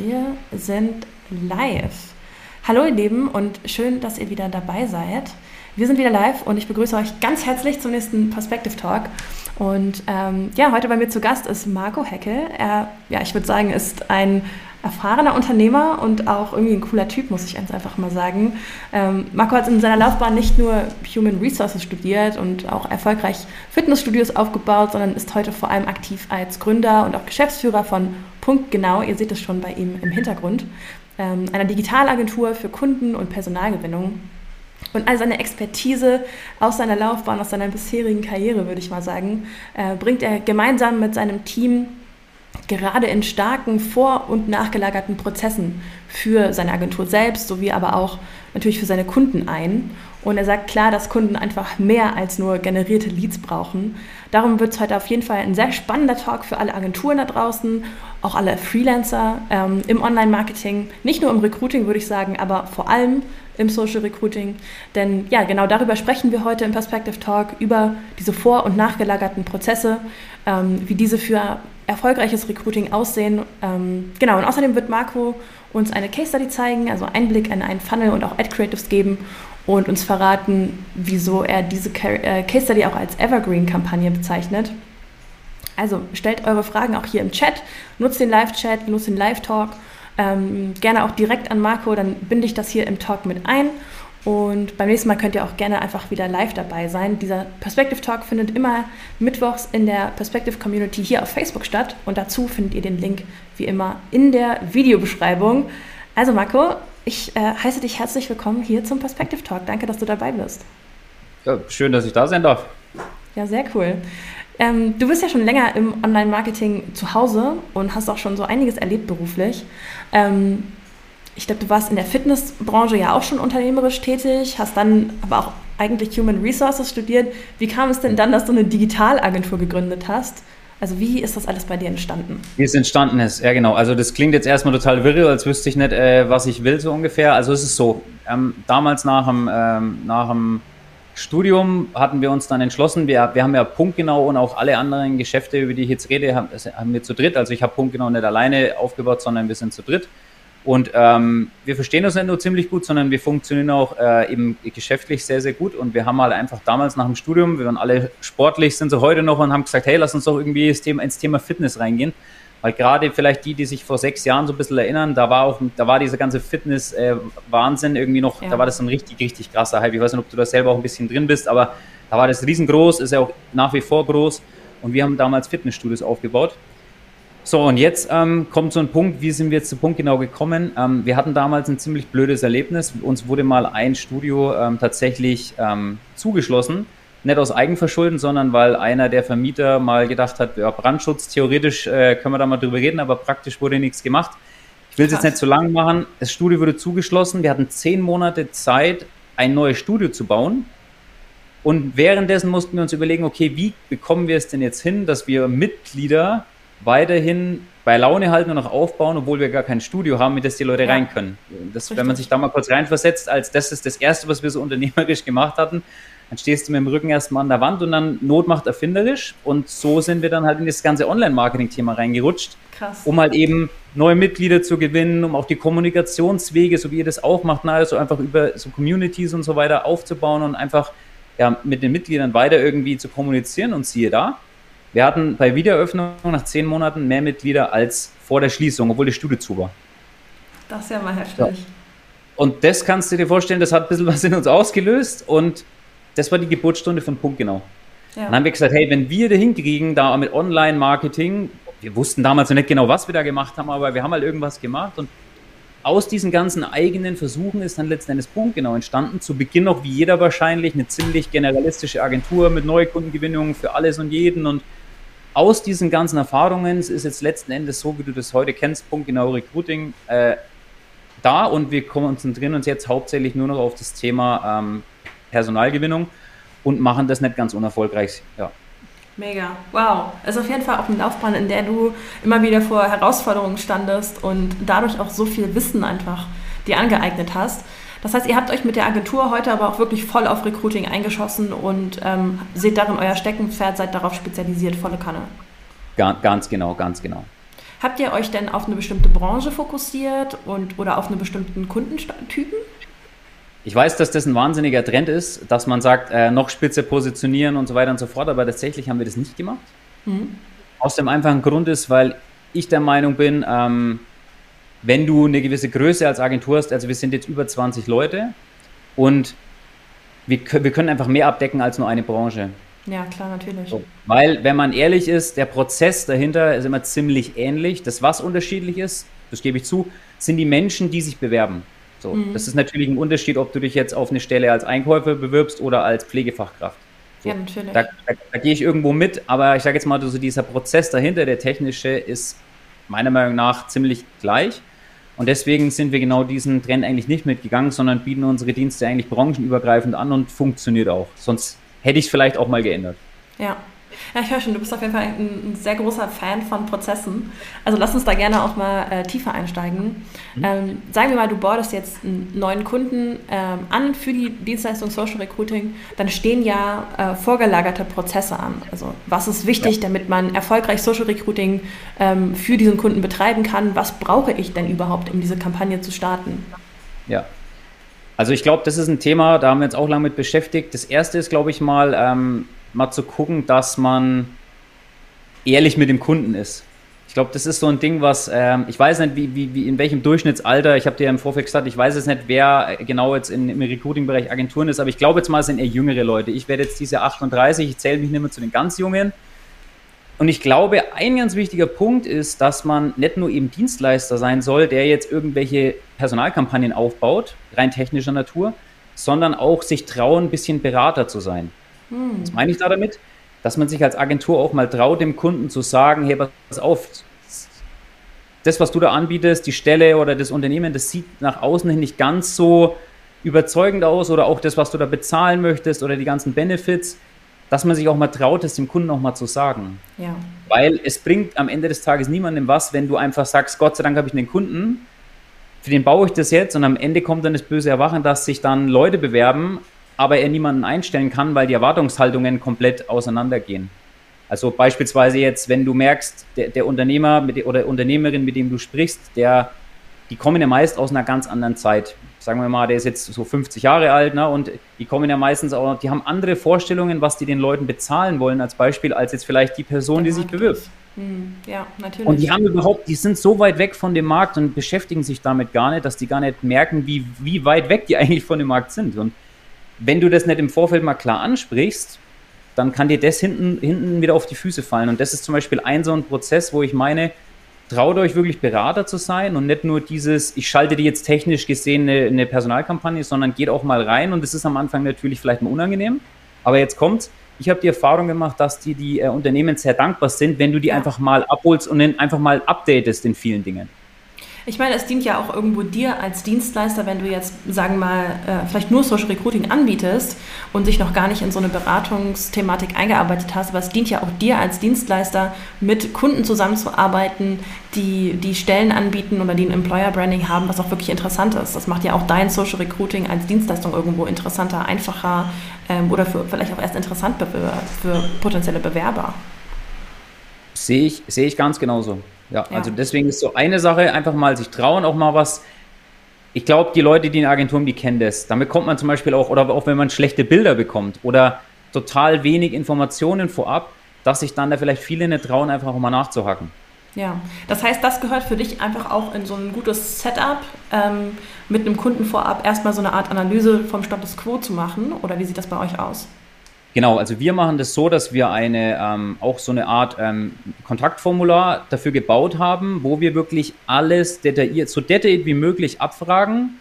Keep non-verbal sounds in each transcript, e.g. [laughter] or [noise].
Wir sind live. Hallo ihr Lieben und schön, dass ihr wieder dabei seid. Wir sind wieder live und ich begrüße euch ganz herzlich zum nächsten Perspective Talk. Und ähm, ja, heute bei mir zu Gast ist Marco Heckel. Er, ja, ich würde sagen, ist ein erfahrener Unternehmer und auch irgendwie ein cooler Typ, muss ich ganz einfach mal sagen. Ähm, Marco hat in seiner Laufbahn nicht nur Human Resources studiert und auch erfolgreich Fitnessstudios aufgebaut, sondern ist heute vor allem aktiv als Gründer und auch Geschäftsführer von Punkt Genau, ihr seht es schon bei ihm im Hintergrund, ähm, einer Digitalagentur für Kunden- und Personalgewinnung. Und all seine Expertise aus seiner Laufbahn, aus seiner bisherigen Karriere, würde ich mal sagen, äh, bringt er gemeinsam mit seinem Team gerade in starken vor- und nachgelagerten Prozessen für seine Agentur selbst sowie aber auch natürlich für seine Kunden ein. Und er sagt klar, dass Kunden einfach mehr als nur generierte Leads brauchen. Darum wird es heute auf jeden Fall ein sehr spannender Talk für alle Agenturen da draußen, auch alle Freelancer ähm, im Online-Marketing, nicht nur im Recruiting würde ich sagen, aber vor allem im Social Recruiting. Denn ja, genau darüber sprechen wir heute im Perspective Talk, über diese vor- und nachgelagerten Prozesse, ähm, wie diese für erfolgreiches Recruiting aussehen. Ähm, genau, und außerdem wird Marco uns eine Case Study zeigen, also Einblick in einen Funnel und auch Ad Creatives geben und uns verraten, wieso er diese äh, Case Study auch als Evergreen-Kampagne bezeichnet. Also stellt eure Fragen auch hier im Chat, nutzt den Live-Chat, nutzt den Live-Talk, ähm, gerne auch direkt an Marco, dann binde ich das hier im Talk mit ein und beim nächsten Mal könnt ihr auch gerne einfach wieder live dabei sein. Dieser Perspective Talk findet immer mittwochs in der Perspective Community hier auf Facebook statt. Und dazu findet ihr den Link wie immer in der Videobeschreibung. Also Marco, ich äh, heiße dich herzlich willkommen hier zum Perspective Talk. Danke, dass du dabei bist. Ja, schön, dass ich da sein darf. Ja, sehr cool. Ähm, du bist ja schon länger im Online-Marketing zu Hause und hast auch schon so einiges erlebt beruflich. Ähm, ich glaube, du warst in der Fitnessbranche ja auch schon unternehmerisch tätig, hast dann aber auch eigentlich Human Resources studiert. Wie kam es denn dann, dass du eine Digitalagentur gegründet hast? Also wie ist das alles bei dir entstanden? Wie es entstanden ist, ja genau. Also das klingt jetzt erstmal total wirre, als wüsste ich nicht, äh, was ich will so ungefähr. Also es ist so, ähm, damals nach dem, ähm, nach dem Studium hatten wir uns dann entschlossen, wir, wir haben ja punktgenau und auch alle anderen Geschäfte, über die ich jetzt rede, haben, haben wir zu dritt. Also ich habe punktgenau nicht alleine aufgebaut, sondern wir sind zu dritt. Und ähm, wir verstehen uns nicht nur ziemlich gut, sondern wir funktionieren auch äh, eben geschäftlich sehr, sehr gut. Und wir haben halt einfach damals nach dem Studium, wir waren alle sportlich, sind so heute noch und haben gesagt, hey, lass uns doch irgendwie ins Thema, ins Thema Fitness reingehen. Weil gerade vielleicht die, die sich vor sechs Jahren so ein bisschen erinnern, da war auch, da war dieser ganze Fitness-Wahnsinn äh, irgendwie noch, ja. da war das ein richtig, richtig krasser Hype. Ich weiß nicht, ob du da selber auch ein bisschen drin bist, aber da war das riesengroß, ist ja auch nach wie vor groß. Und wir haben damals Fitnessstudios aufgebaut. So, und jetzt ähm, kommt so ein Punkt, wie sind wir jetzt zu Punkt genau gekommen? Ähm, wir hatten damals ein ziemlich blödes Erlebnis. Uns wurde mal ein Studio ähm, tatsächlich ähm, zugeschlossen. Nicht aus Eigenverschulden, sondern weil einer der Vermieter mal gedacht hat, ja, Brandschutz, theoretisch äh, können wir da mal drüber reden, aber praktisch wurde nichts gemacht. Ich will es jetzt nicht zu lang machen. Das Studio wurde zugeschlossen. Wir hatten zehn Monate Zeit, ein neues Studio zu bauen. Und währenddessen mussten wir uns überlegen, okay, wie bekommen wir es denn jetzt hin, dass wir Mitglieder weiterhin bei Laune halten und auch aufbauen, obwohl wir gar kein Studio haben, mit das die Leute ja. rein können. Das, wenn man sich da mal kurz reinversetzt, als das ist das Erste, was wir so [laughs] unternehmerisch gemacht hatten, dann stehst du mit dem Rücken erstmal an der Wand und dann Not macht erfinderisch. Und so sind wir dann halt in das ganze Online-Marketing-Thema reingerutscht, Krass. um halt eben neue Mitglieder zu gewinnen, um auch die Kommunikationswege, so wie ihr das auch macht, also einfach über so Communities und so weiter aufzubauen und einfach ja, mit den Mitgliedern weiter irgendwie zu kommunizieren. Und siehe da, wir hatten bei Wiedereröffnung nach zehn Monaten mehr Mitglieder als vor der Schließung, obwohl das Studio zu war. Das ist ja mal heftig. Ja. Und das kannst du dir vorstellen, das hat ein bisschen was in uns ausgelöst und das war die Geburtsstunde von Punkt genau. Ja. Dann haben wir gesagt, hey, wenn wir da hinkriegen, da mit Online-Marketing, wir wussten damals noch nicht genau, was wir da gemacht haben, aber wir haben halt irgendwas gemacht und aus diesen ganzen eigenen Versuchen ist dann letzten Endes Punkt genau entstanden. Zu Beginn noch wie jeder wahrscheinlich eine ziemlich generalistische Agentur mit Neukundengewinnungen für alles und jeden und aus diesen ganzen Erfahrungen ist jetzt letzten Endes so, wie du das heute kennst, Punkt genau Recruiting äh, da und wir konzentrieren uns jetzt hauptsächlich nur noch auf das Thema ähm, Personalgewinnung und machen das nicht ganz unerfolgreich. Ja. Mega, wow. Also auf jeden Fall auch eine Laufbahn, in der du immer wieder vor Herausforderungen standest und dadurch auch so viel Wissen einfach dir angeeignet hast. Das heißt, ihr habt euch mit der Agentur heute aber auch wirklich voll auf Recruiting eingeschossen und ähm, seht darin euer Steckenpferd, seid darauf spezialisiert, volle Kanne. Ganz genau, ganz genau. Habt ihr euch denn auf eine bestimmte Branche fokussiert und, oder auf einen bestimmten Kundentypen? Ich weiß, dass das ein wahnsinniger Trend ist, dass man sagt, äh, noch spitze positionieren und so weiter und so fort, aber tatsächlich haben wir das nicht gemacht. Mhm. Aus dem einfachen Grund ist, weil ich der Meinung bin, ähm, wenn du eine gewisse Größe als Agentur hast, also wir sind jetzt über 20 Leute und wir, wir können einfach mehr abdecken als nur eine Branche. Ja, klar, natürlich. So, weil, wenn man ehrlich ist, der Prozess dahinter ist immer ziemlich ähnlich. Das, was unterschiedlich ist, das gebe ich zu, sind die Menschen, die sich bewerben. So, mhm. Das ist natürlich ein Unterschied, ob du dich jetzt auf eine Stelle als Einkäufer bewirbst oder als Pflegefachkraft. So, ja, natürlich. Da, da, da, gehe ich irgendwo mit, aber ich sage jetzt mal, so dieser Prozess dahinter, der technische, ist meiner Meinung nach ziemlich gleich. Und deswegen sind wir genau diesen Trend eigentlich nicht mitgegangen, sondern bieten unsere Dienste eigentlich branchenübergreifend an und funktioniert auch. Sonst hätte ich es vielleicht auch mal geändert. Ja, ja, ich höre schon, du bist auf jeden Fall ein, ein, sehr großer Fan von Prozessen. Also lass uns da gerne auch mal äh, tiefer einsteigen. Mhm. Ähm, sagen wir mal, du boardest jetzt einen neuen Kunden ähm, an für die Dienstleistung Social Recruiting, dann stehen ja äh, vorgelagerte Prozesse an. Also was ist wichtig, ja. damit man erfolgreich Social Recruiting ähm, für diesen Kunden betreiben kann? Was brauche ich denn überhaupt, um diese Kampagne zu starten? Ja, also ich glaube, das ist ein Thema, da haben wir uns auch lange mit beschäftigt. Das erste ist, glaube ich mal, ähm, mal zu gucken, dass man ehrlich mit dem Kunden ist. Ich glaube, das ist so ein Ding, was ähm, ich weiß nicht, wie, wie, wie in welchem Durchschnittsalter, ich habe dir im Vorfeld gesagt, ich weiß jetzt nicht, wer genau jetzt in, im Recruiting-Bereich Agenturen ist, aber ich glaube jetzt mal, es sind eher jüngere Leute. Ich werde jetzt diese 38, ich zähle mich nicht mehr zu den ganz Jungen. Und ich glaube, ein ganz wichtiger Punkt ist, dass man nicht nur eben Dienstleister sein soll, der jetzt irgendwelche Personalkampagnen aufbaut, rein technischer Natur, sondern auch sich trauen, ein bisschen Berater zu sein. Hm. Was meine ich da damit? Dass man sich als Agentur auch mal traut, dem Kunden zu sagen, hey, pass auf, das, was du da anbietest, die Stelle oder das Unternehmen, das sieht nach außen hin nicht ganz so überzeugend aus oder auch das, was du da bezahlen möchtest oder die ganzen Benefits, dass man sich auch mal traut, das dem Kunden auch mal zu sagen. Ja. Weil es bringt am Ende des Tages niemandem was, wenn du einfach sagst, Gott sei Dank habe ich einen Kunden, für den baue ich das jetzt und am Ende kommt dann das böse Erwachen, dass sich dann Leute bewerben, aber er niemanden einstellen kann, weil die Erwartungshaltungen komplett auseinandergehen. Also beispielsweise jetzt, wenn du merkst, der, der Unternehmer mit, oder Unternehmerin, mit dem du sprichst, der, die kommen ja meist aus einer ganz anderen Zeit. Sagen wir mal, der ist jetzt so 50 Jahre alt, ne, und die kommen ja meistens auch, die haben andere Vorstellungen, was die den Leuten bezahlen wollen, als Beispiel, als jetzt vielleicht die Person, die sich bewirbt. Hm, ja, natürlich. Und die haben überhaupt, die sind so weit weg von dem Markt und beschäftigen sich damit gar nicht, dass die gar nicht merken, wie, wie weit weg die [laughs] eigentlich von dem Markt sind. Und wenn du das nicht im Vorfeld mal klar ansprichst, dann kann dir das hinten, hinten wieder auf die Füße fallen. Und das ist zum Beispiel ein so ein Prozess, wo ich meine, traut euch wirklich Berater zu sein und nicht nur dieses, ich schalte dir jetzt technisch gesehen eine, eine Personalkampagne, sondern geht auch mal rein und es ist am Anfang natürlich vielleicht mal unangenehm. Aber jetzt kommt's. Ich habe die Erfahrung gemacht, dass die, die äh, Unternehmen sehr dankbar sind, wenn du die einfach mal abholst und einfach mal updatest in vielen Dingen. Ich meine, es dient ja auch irgendwo dir als Dienstleister, wenn du jetzt, sagen wir mal, äh, vielleicht nur Social Recruiting anbietest und dich noch gar nicht in so eine Beratungsthematik eingearbeitet hast, aber es dient ja auch dir als Dienstleister, mit Kunden zusammenzuarbeiten, die die Stellen anbieten oder die ein Employer Branding haben, was auch wirklich interessant ist. Das macht ja auch dein Social Recruiting als Dienstleistung irgendwo interessanter, einfacher ähm, oder für, vielleicht auch erst interessant für, für potenzielle Bewerber. Sehe ich, sehe ich ganz genauso. Ja, ja, also deswegen ist so eine Sache, einfach mal sich trauen, auch mal was. Ich glaube, die Leute, die in Agenturen, die kennen das. Damit kommt man zum Beispiel auch, oder auch wenn man schlechte Bilder bekommt oder total wenig Informationen vorab, dass sich dann da vielleicht viele nicht trauen, einfach auch mal nachzuhaken. Ja, das heißt, das gehört für dich einfach auch in so ein gutes Setup, ähm, mit einem Kunden vorab erstmal so eine Art Analyse vom Status quo zu machen. Oder wie sieht das bei euch aus? Genau, also wir machen das so, dass wir eine ähm, auch so eine Art ähm, Kontaktformular dafür gebaut haben, wo wir wirklich alles detailliert, so detailliert wie möglich abfragen,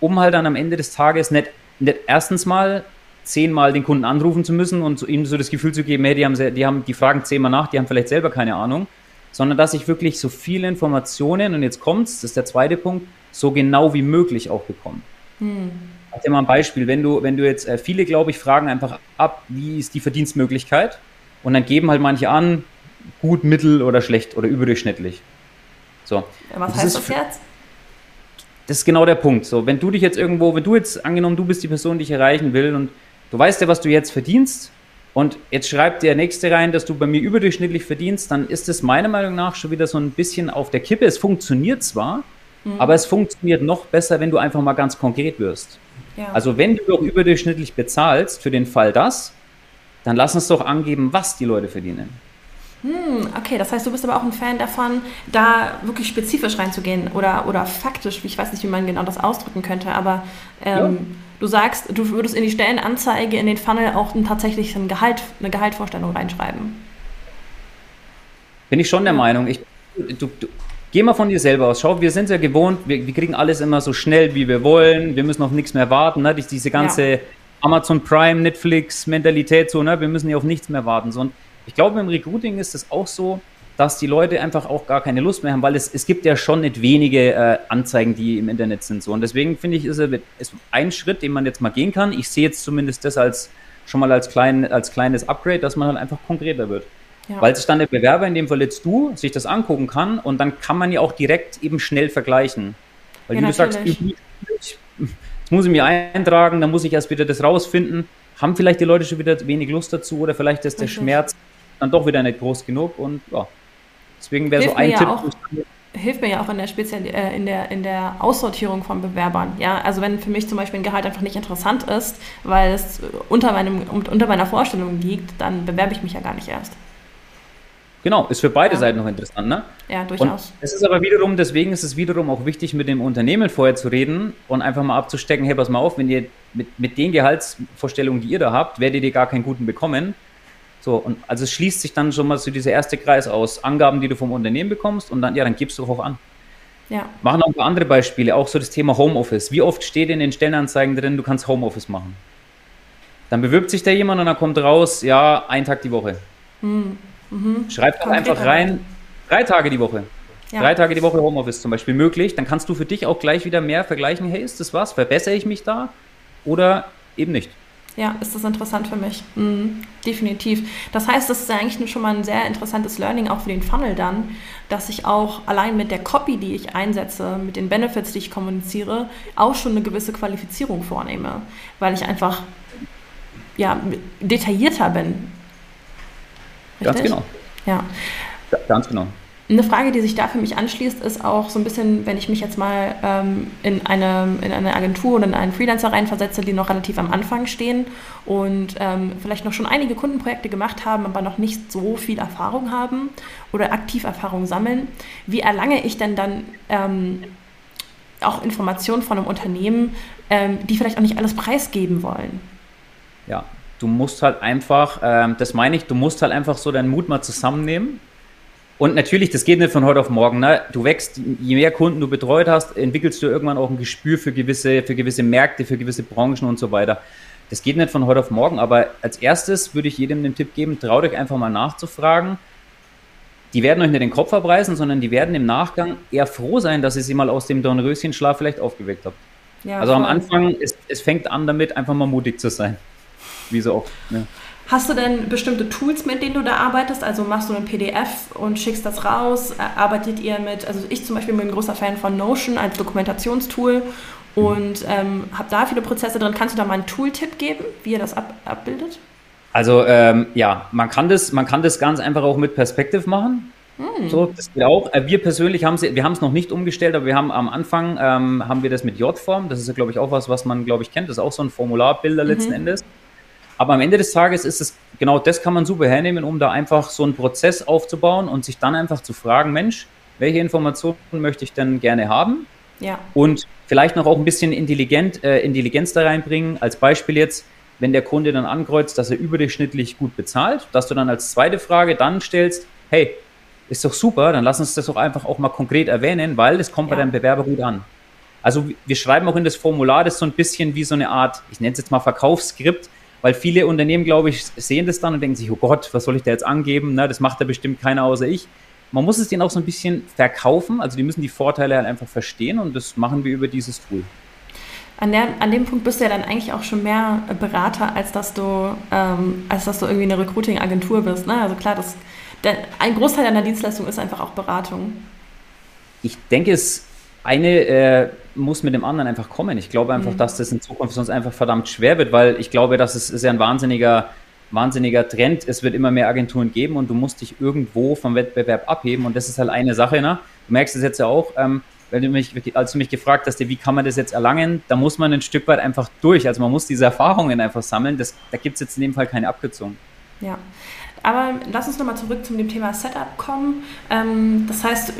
um halt dann am Ende des Tages nicht, nicht erstens mal zehnmal den Kunden anrufen zu müssen und so, ihm so das Gefühl zu geben, hey, die haben, die haben, die fragen zehnmal nach, die haben vielleicht selber keine Ahnung, sondern dass ich wirklich so viele Informationen, und jetzt kommt's, das ist der zweite Punkt, so genau wie möglich auch bekomme. Hm. Ich dir mal ein Beispiel. Wenn du, wenn du jetzt, äh, viele, glaube ich, fragen einfach ab, wie ist die Verdienstmöglichkeit? Und dann geben halt manche an, gut, mittel oder schlecht oder überdurchschnittlich. So. Was das heißt das jetzt? Das ist genau der Punkt. So, wenn du dich jetzt irgendwo, wenn du jetzt angenommen, du bist die Person, die ich erreichen will und du weißt ja, was du jetzt verdienst und jetzt schreibt der Nächste rein, dass du bei mir überdurchschnittlich verdienst, dann ist es meiner Meinung nach schon wieder so ein bisschen auf der Kippe. Es funktioniert zwar, mhm. aber es funktioniert noch besser, wenn du einfach mal ganz konkret wirst. Ja. Also wenn du doch überdurchschnittlich bezahlst für den Fall das, dann lass uns doch angeben, was die Leute verdienen. Hm, okay, das heißt, du bist aber auch ein Fan davon, da wirklich spezifisch reinzugehen oder, oder faktisch, ich weiß nicht, wie man genau das ausdrücken könnte, aber ähm, ja. du sagst, du würdest in die Stellenanzeige, in den Funnel auch ein, tatsächlich ein Gehalt, eine Gehaltvorstellung reinschreiben. Bin ich schon der Meinung. Ich, du, du, geh mal von dir selber aus. Schau, wir sind ja gewohnt, wir, wir, kriegen alles immer so schnell, wie wir wollen. Wir müssen auf nichts mehr warten. Ne? Diese ganze ja. Amazon Prime, Netflix Mentalität so, ne? wir müssen ja auf nichts mehr warten. So, und ich glaube, im Recruiting ist es auch so, dass die Leute einfach auch gar keine Lust mehr haben, weil es, es gibt ja schon nicht wenige äh, Anzeigen, die im Internet sind. So. Und deswegen finde ich, ist es ein Schritt, den man jetzt mal gehen kann. Ich sehe jetzt zumindest das als schon mal als, klein, als kleines Upgrade, dass man halt einfach konkreter wird. Ja. Weil sich dann der Bewerber, in dem Fall jetzt du, sich das angucken kann und dann kann man ja auch direkt eben schnell vergleichen. Weil ja, wie du sagst, jetzt [laughs] muss ich mich eintragen, dann muss ich erst wieder das rausfinden. Haben vielleicht die Leute schon wieder wenig Lust dazu oder vielleicht ist der okay. Schmerz dann doch wieder nicht groß genug und ja. Deswegen wäre so ein ja Tipp. Auch, hilft mir ja auch in der, Spezial äh, in, der, in der Aussortierung von Bewerbern. Ja, also wenn für mich zum Beispiel ein Gehalt einfach nicht interessant ist, weil es unter, meinem, unter meiner Vorstellung liegt, dann bewerbe ich mich ja gar nicht erst. Genau, ist für beide ja. Seiten noch interessant, ne? Ja, durchaus. Und es ist aber wiederum, deswegen ist es wiederum auch wichtig, mit dem Unternehmen vorher zu reden und einfach mal abzustecken, hey, pass mal auf, wenn ihr mit, mit den Gehaltsvorstellungen, die ihr da habt, werdet ihr gar keinen guten bekommen. So, und also es schließt sich dann schon mal so dieser erste Kreis aus Angaben, die du vom Unternehmen bekommst und dann, ja, dann gibst du auch an. Ja. Machen noch ein paar andere Beispiele, auch so das Thema Homeoffice. Wie oft steht in den Stellenanzeigen drin, du kannst Homeoffice machen? Dann bewirbt sich da jemand und dann kommt raus, ja, ein Tag die Woche. Hm. Mhm. Schreib doch einfach rein, drei Tage die Woche. Ja. Drei Tage die Woche Homeoffice zum Beispiel möglich. Dann kannst du für dich auch gleich wieder mehr vergleichen. Hey, ist das was? Verbessere ich mich da? Oder eben nicht? Ja, ist das interessant für mich. Mhm, definitiv. Das heißt, das ist eigentlich schon mal ein sehr interessantes Learning auch für den Funnel dann, dass ich auch allein mit der Copy, die ich einsetze, mit den Benefits, die ich kommuniziere, auch schon eine gewisse Qualifizierung vornehme, weil ich einfach ja, detaillierter bin Richtig? Ganz genau. Ja. Ganz genau. Eine Frage, die sich da für mich anschließt, ist auch so ein bisschen, wenn ich mich jetzt mal ähm, in, eine, in eine Agentur oder in einen Freelancer reinversetze, die noch relativ am Anfang stehen und ähm, vielleicht noch schon einige Kundenprojekte gemacht haben, aber noch nicht so viel Erfahrung haben oder aktiv Erfahrung sammeln. Wie erlange ich denn dann ähm, auch Informationen von einem Unternehmen, ähm, die vielleicht auch nicht alles preisgeben wollen? Ja, du musst halt einfach, ähm, das meine ich, du musst halt einfach so deinen Mut mal zusammennehmen. Und natürlich, das geht nicht von heute auf morgen. Ne? Du wächst, je mehr Kunden du betreut hast, entwickelst du irgendwann auch ein Gespür für gewisse, für gewisse Märkte, für gewisse Branchen und so weiter. Das geht nicht von heute auf morgen, aber als erstes würde ich jedem den Tipp geben, traut euch einfach mal nachzufragen. Die werden euch nicht den Kopf abreißen, sondern die werden im Nachgang eher froh sein, dass ihr sie mal aus dem Dornröschenschlaf vielleicht aufgeweckt habt. Ja, also voll. am Anfang, es, es fängt an damit, einfach mal mutig zu sein wie so oft. Ne? Hast du denn bestimmte Tools, mit denen du da arbeitest? Also machst du ein PDF und schickst das raus? Arbeitet ihr mit, also ich zum Beispiel bin ein großer Fan von Notion als Dokumentationstool und ähm, habe da viele Prozesse drin. Kannst du da mal einen Tooltip geben, wie ihr das ab, abbildet? Also ähm, ja, man kann, das, man kann das ganz einfach auch mit Perspective machen. Hm. So, das geht auch. Äh, wir persönlich haben wir haben es noch nicht umgestellt, aber wir haben am Anfang ähm, haben wir das mit J-Form. Das ist ja, glaube ich, auch was, was man, glaube ich, kennt. Das ist auch so ein Formularbilder mhm. letzten Endes. Aber am Ende des Tages ist es, genau das kann man super hernehmen, um da einfach so einen Prozess aufzubauen und sich dann einfach zu fragen, Mensch, welche Informationen möchte ich denn gerne haben? Ja. Und vielleicht noch auch ein bisschen intelligent, äh, Intelligenz da reinbringen. Als Beispiel jetzt, wenn der Kunde dann ankreuzt, dass er überdurchschnittlich gut bezahlt, dass du dann als zweite Frage dann stellst, hey, ist doch super, dann lass uns das doch einfach auch mal konkret erwähnen, weil das kommt ja. bei deinem Bewerber gut an. Also wir schreiben auch in das Formular das so ein bisschen wie so eine Art, ich nenne es jetzt mal Verkaufsskript, weil viele Unternehmen, glaube ich, sehen das dann und denken sich, oh Gott, was soll ich da jetzt angeben? Na, das macht da bestimmt keiner außer ich. Man muss es denen auch so ein bisschen verkaufen, also die müssen die Vorteile halt einfach verstehen und das machen wir über dieses Tool. An, der, an dem Punkt bist du ja dann eigentlich auch schon mehr Berater, als dass du, ähm, als dass du irgendwie eine Recruiting-Agentur bist. Ne? Also klar, das, der, ein Großteil deiner Dienstleistung ist einfach auch Beratung. Ich denke, es eine äh, muss mit dem anderen einfach kommen. Ich glaube einfach, mhm. dass das in Zukunft sonst einfach verdammt schwer wird, weil ich glaube, dass es ist ja ein wahnsinniger, wahnsinniger Trend. Es wird immer mehr Agenturen geben und du musst dich irgendwo vom Wettbewerb abheben. Und das ist halt eine Sache. Ne? Du merkst es jetzt ja auch, ähm, wenn du mich, als du mich gefragt hast, wie kann man das jetzt erlangen, da muss man ein Stück weit einfach durch. Also man muss diese Erfahrungen einfach sammeln. Das, da gibt es jetzt in dem Fall keine Abkürzung. Ja. Aber lass uns nochmal zurück zum Thema Setup kommen. Ähm, das heißt,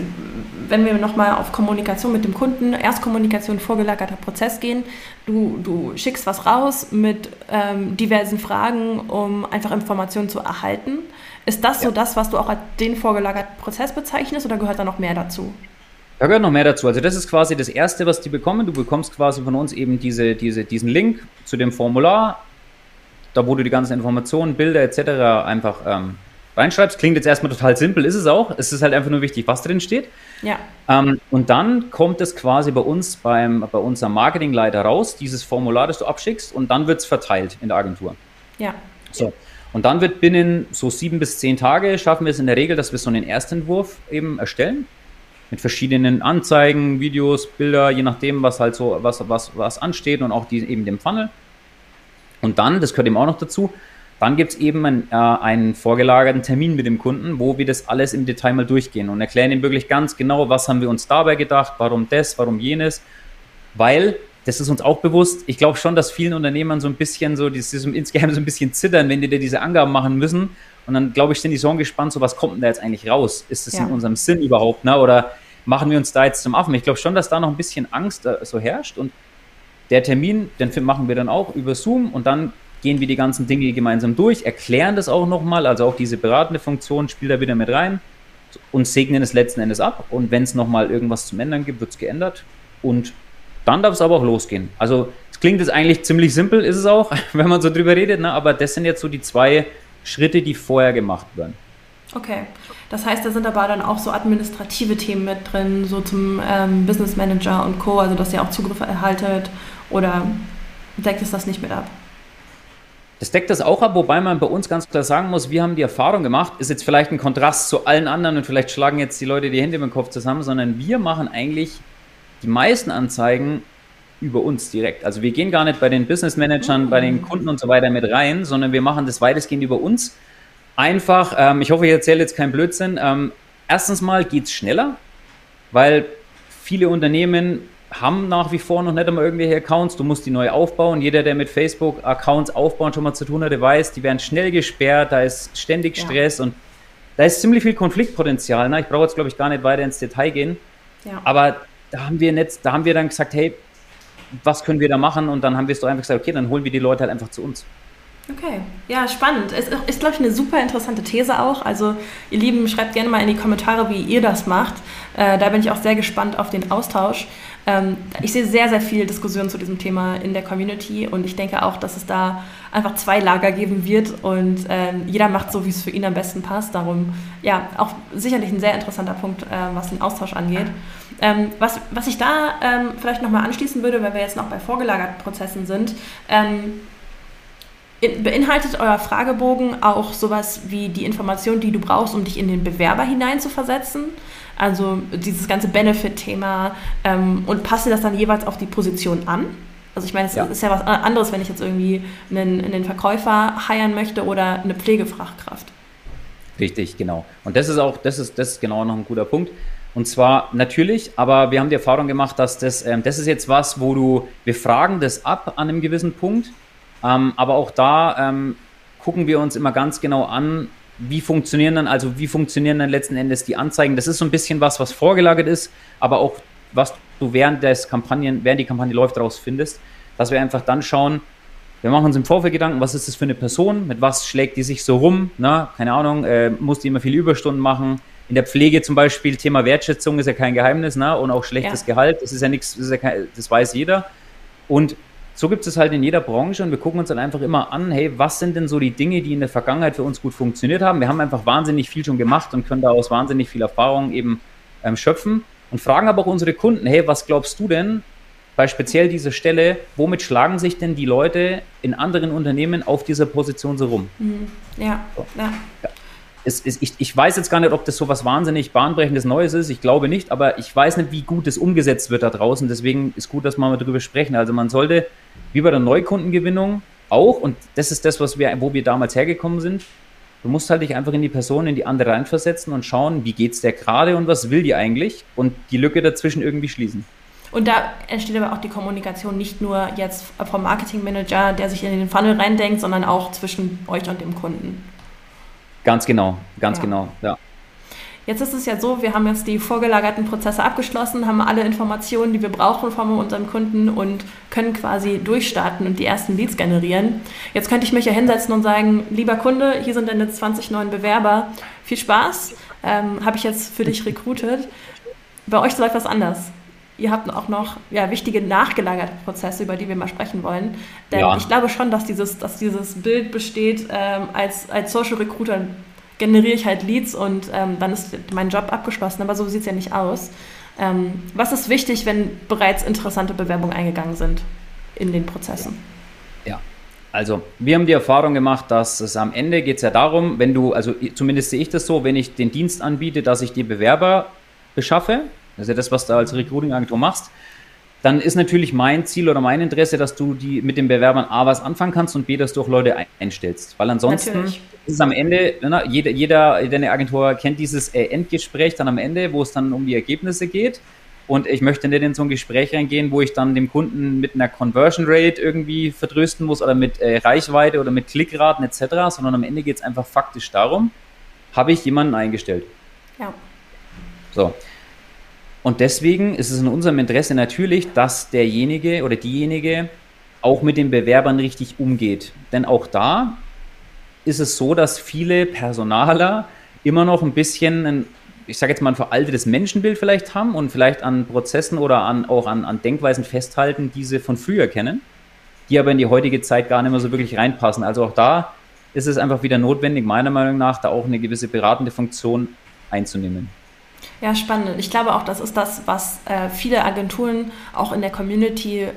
wenn wir nochmal auf Kommunikation mit dem Kunden, Erstkommunikation, vorgelagerter Prozess gehen, du, du schickst was raus mit ähm, diversen Fragen, um einfach Informationen zu erhalten. Ist das ja. so das, was du auch als den vorgelagerten Prozess bezeichnest oder gehört da noch mehr dazu? Da gehört noch mehr dazu. Also das ist quasi das Erste, was die bekommen. Du bekommst quasi von uns eben diese, diese, diesen Link zu dem Formular da wo du die ganzen Informationen, Bilder etc. einfach ähm, reinschreibst. Klingt jetzt erstmal total simpel, ist es auch. Es ist halt einfach nur wichtig, was drin steht. Ja. Ähm, und dann kommt es quasi bei uns, beim, bei unserem Marketingleiter raus, dieses Formular, das du abschickst, und dann wird es verteilt in der Agentur. Ja. So. Und dann wird binnen so sieben bis zehn Tage schaffen wir es in der Regel, dass wir so einen Erstentwurf eben erstellen. Mit verschiedenen Anzeigen, Videos, Bilder, je nachdem, was halt so, was, was, was ansteht und auch die, eben dem Funnel. Und dann, das gehört eben auch noch dazu, dann gibt es eben ein, äh, einen vorgelagerten Termin mit dem Kunden, wo wir das alles im Detail mal durchgehen und erklären ihm wirklich ganz genau, was haben wir uns dabei gedacht, warum das, warum jenes, weil das ist uns auch bewusst. Ich glaube schon, dass vielen Unternehmern so ein bisschen so, dieses, [laughs] insgeheim so ein bisschen zittern, wenn die dir diese Angaben machen müssen. Und dann, glaube ich, sind die so gespannt, so was kommt denn da jetzt eigentlich raus? Ist das ja. in unserem Sinn überhaupt? Ne? Oder machen wir uns da jetzt zum Affen? Ich glaube schon, dass da noch ein bisschen Angst äh, so herrscht. Und der Termin, den machen wir dann auch über Zoom und dann gehen wir die ganzen Dinge gemeinsam durch, erklären das auch nochmal, also auch diese beratende Funktion spielt da wieder mit rein und segnen es letzten Endes ab. Und wenn es nochmal irgendwas zum Ändern gibt, wird es geändert. Und dann darf es aber auch losgehen. Also es klingt jetzt eigentlich ziemlich simpel, ist es auch, [laughs] wenn man so drüber redet, ne? aber das sind jetzt so die zwei Schritte, die vorher gemacht werden. Okay. Das heißt, da sind aber dann auch so administrative Themen mit drin, so zum ähm, Business Manager und Co., also dass ihr auch Zugriff erhaltet oder deckt es das nicht mit ab? Das deckt das auch ab, wobei man bei uns ganz klar sagen muss, wir haben die Erfahrung gemacht, ist jetzt vielleicht ein Kontrast zu allen anderen und vielleicht schlagen jetzt die Leute die Hände im Kopf zusammen, sondern wir machen eigentlich die meisten Anzeigen über uns direkt. Also wir gehen gar nicht bei den Business Managern, bei den Kunden und so weiter mit rein, sondern wir machen das weitestgehend über uns. Einfach, ähm, ich hoffe, ich erzähle jetzt keinen Blödsinn. Ähm, erstens mal geht es schneller, weil viele Unternehmen haben nach wie vor noch nicht einmal irgendwelche Accounts. Du musst die neu aufbauen. Jeder, der mit Facebook Accounts aufbauen schon mal zu tun hatte, weiß, die werden schnell gesperrt, da ist ständig Stress ja. und da ist ziemlich viel Konfliktpotenzial. Ne? Ich brauche jetzt, glaube ich, gar nicht weiter ins Detail gehen. Ja. Aber da haben wir nicht, da haben wir dann gesagt, hey, was können wir da machen? Und dann haben wir es doch einfach gesagt, okay, dann holen wir die Leute halt einfach zu uns. Okay, ja, spannend. Es ist, ist glaube ich, eine super interessante These auch. Also, ihr Lieben, schreibt gerne mal in die Kommentare, wie ihr das macht. Äh, da bin ich auch sehr gespannt auf den Austausch. Ähm, ich sehe sehr, sehr viel Diskussion zu diesem Thema in der Community und ich denke auch, dass es da einfach zwei Lager geben wird und ähm, jeder macht so, wie es für ihn am besten passt. Darum, ja, auch sicherlich ein sehr interessanter Punkt, äh, was den Austausch angeht. Ähm, was, was ich da ähm, vielleicht nochmal anschließen würde, weil wir jetzt noch bei vorgelagerten Prozessen sind, ähm, Beinhaltet euer Fragebogen auch sowas wie die Information, die du brauchst, um dich in den Bewerber hineinzuversetzen? Also dieses ganze Benefit-Thema ähm, und passt ihr das dann jeweils auf die Position an? Also ich meine, es ja. ist ja was anderes, wenn ich jetzt irgendwie einen, einen Verkäufer heiern möchte oder eine Pflegefachkraft. Richtig, genau. Und das ist auch, das ist, das ist genau noch ein guter Punkt. Und zwar natürlich, aber wir haben die Erfahrung gemacht, dass das, ähm, das ist jetzt was, wo du, wir fragen das ab an einem gewissen Punkt, ähm, aber auch da ähm, gucken wir uns immer ganz genau an, wie funktionieren dann, also wie funktionieren dann letzten Endes die Anzeigen? Das ist so ein bisschen was, was vorgelagert ist, aber auch was du während des Kampagnen, während die Kampagne läuft, rausfindest, dass wir einfach dann schauen, wir machen uns im Vorfeld Gedanken, was ist das für eine Person, mit was schlägt die sich so rum, ne? keine Ahnung, äh, muss die immer viele Überstunden machen. In der Pflege zum Beispiel, Thema Wertschätzung ist ja kein Geheimnis, ne? und auch schlechtes ja. Gehalt, das ist ja nichts, das, ja das weiß jeder. Und so gibt es halt in jeder Branche und wir gucken uns dann einfach immer an, hey, was sind denn so die Dinge, die in der Vergangenheit für uns gut funktioniert haben? Wir haben einfach wahnsinnig viel schon gemacht und können daraus wahnsinnig viel Erfahrung eben ähm, schöpfen und fragen aber auch unsere Kunden, hey, was glaubst du denn bei speziell dieser Stelle, womit schlagen sich denn die Leute in anderen Unternehmen auf dieser Position so rum? Mhm. Ja, so. ja. Es, es, ich, ich weiß jetzt gar nicht, ob das so was wahnsinnig bahnbrechendes Neues ist. Ich glaube nicht, aber ich weiß nicht, wie gut es umgesetzt wird da draußen. Deswegen ist gut, dass wir mal darüber sprechen. Also man sollte, wie bei der Neukundengewinnung, auch, und das ist das, was wir, wo wir damals hergekommen sind, du musst halt dich einfach in die Person, in die andere reinversetzen und schauen, wie geht's der gerade und was will die eigentlich und die Lücke dazwischen irgendwie schließen. Und da entsteht aber auch die Kommunikation nicht nur jetzt vom Marketingmanager, der sich in den Funnel reindenkt, sondern auch zwischen euch und dem Kunden. Ganz genau, ganz ja. genau, ja. Jetzt ist es ja so, wir haben jetzt die vorgelagerten Prozesse abgeschlossen, haben alle Informationen, die wir brauchen von unserem Kunden und können quasi durchstarten und die ersten Leads generieren. Jetzt könnte ich mich ja hinsetzen und sagen, lieber Kunde, hier sind deine 20 neuen Bewerber. Viel Spaß, ähm, habe ich jetzt für dich [laughs] recruited. Bei euch läuft das anders. Ihr habt auch noch ja, wichtige nachgelagerte Prozesse, über die wir mal sprechen wollen. Denn ja. ich glaube schon, dass dieses, dass dieses Bild besteht, ähm, als, als Social Recruiter generiere ich halt Leads und ähm, dann ist mein Job abgeschlossen. Aber so sieht es ja nicht aus. Ähm, was ist wichtig, wenn bereits interessante Bewerbungen eingegangen sind in den Prozessen? Ja. Also, wir haben die Erfahrung gemacht, dass es am Ende geht es ja darum, wenn du, also zumindest sehe ich das so, wenn ich den Dienst anbiete, dass ich die Bewerber beschaffe, das ist ja das, was du als Recruiting-Agentur machst, dann ist natürlich mein Ziel oder mein Interesse, dass du die mit den Bewerbern A was anfangen kannst und B, dass du auch Leute einstellst. Weil ansonsten natürlich. ist es am Ende, ne, jeder, jeder, deine Agentur kennt dieses äh, Endgespräch dann am Ende, wo es dann um die Ergebnisse geht. Und ich möchte nicht in so ein Gespräch reingehen, wo ich dann dem Kunden mit einer Conversion Rate irgendwie vertrösten muss oder mit äh, Reichweite oder mit Klickraten etc., sondern am Ende geht es einfach faktisch darum, habe ich jemanden eingestellt. Ja. So. Und deswegen ist es in unserem Interesse natürlich, dass derjenige oder diejenige auch mit den Bewerbern richtig umgeht. Denn auch da ist es so, dass viele Personaler immer noch ein bisschen ein, ich sage jetzt mal ein veraltetes Menschenbild vielleicht haben und vielleicht an Prozessen oder an, auch an, an Denkweisen festhalten, die sie von früher kennen, die aber in die heutige Zeit gar nicht mehr so wirklich reinpassen. Also auch da ist es einfach wieder notwendig, meiner Meinung nach, da auch eine gewisse beratende Funktion einzunehmen. Ja, spannend. Ich glaube auch, das ist das, was äh, viele Agenturen auch in der Community,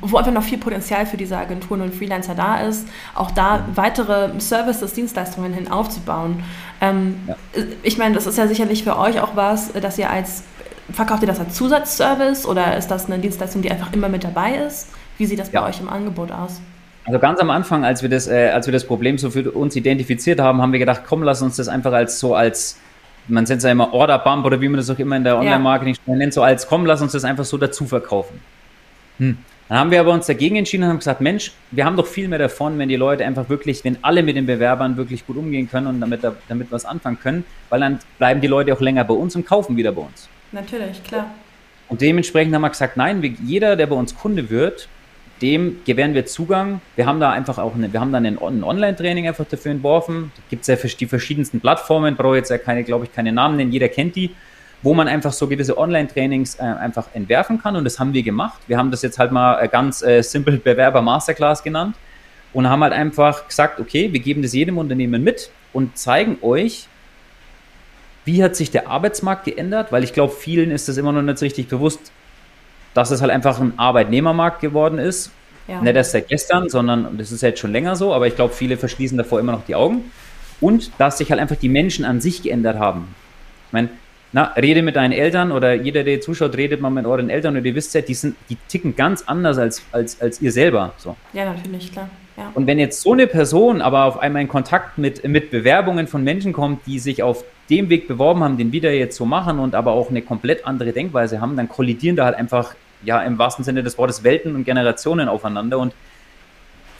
wo einfach noch viel Potenzial für diese Agenturen und Freelancer da ist, auch da weitere Services, Dienstleistungen hin aufzubauen. Ähm, ja. Ich meine, das ist ja sicherlich für euch auch was, dass ihr als, verkauft ihr das als Zusatzservice oder ist das eine Dienstleistung, die einfach immer mit dabei ist? Wie sieht das ja. bei euch im Angebot aus? Also ganz am Anfang, als wir das, äh, als wir das Problem so für uns identifiziert haben, haben wir gedacht, komm, lass uns das einfach als so als man nennt es ja immer Order Bump oder wie man das auch immer in der Online-Marketing ja. nennt, so als komm, lass uns das einfach so dazu verkaufen. Hm. Dann haben wir aber uns dagegen entschieden und haben gesagt, Mensch, wir haben doch viel mehr davon, wenn die Leute einfach wirklich, wenn alle mit den Bewerbern wirklich gut umgehen können und damit, damit was anfangen können, weil dann bleiben die Leute auch länger bei uns und kaufen wieder bei uns. Natürlich, klar. Und dementsprechend haben wir gesagt, nein, jeder, der bei uns Kunde wird, dem gewähren wir Zugang. Wir haben da einfach auch eine, wir haben dann ein, ein Online-Training einfach dafür entworfen. Da gibt es ja die verschiedensten Plattformen, brauche jetzt ja keine, glaube ich, keine Namen nennen, jeder kennt die, wo man einfach so gewisse Online-Trainings äh, einfach entwerfen kann und das haben wir gemacht. Wir haben das jetzt halt mal äh, ganz äh, simpel Bewerber Masterclass genannt und haben halt einfach gesagt, okay, wir geben das jedem Unternehmen mit und zeigen euch, wie hat sich der Arbeitsmarkt geändert, weil ich glaube, vielen ist das immer noch nicht richtig bewusst, dass es halt einfach ein Arbeitnehmermarkt geworden ist. Ja. Nicht erst seit gestern, sondern das ist jetzt schon länger so, aber ich glaube, viele verschließen davor immer noch die Augen. Und dass sich halt einfach die Menschen an sich geändert haben. Ich meine, na, rede mit deinen Eltern oder jeder, der zuschaut, redet mal mit euren Eltern und ihr wisst ja, die, sind, die ticken ganz anders als, als, als ihr selber. So. Ja, natürlich, klar. Ja. Und wenn jetzt so eine Person aber auf einmal in Kontakt mit, mit Bewerbungen von Menschen kommt, die sich auf dem Weg beworben haben, den wir jetzt so machen und aber auch eine komplett andere Denkweise haben, dann kollidieren da halt einfach ja im wahrsten Sinne des Wortes Welten und Generationen aufeinander und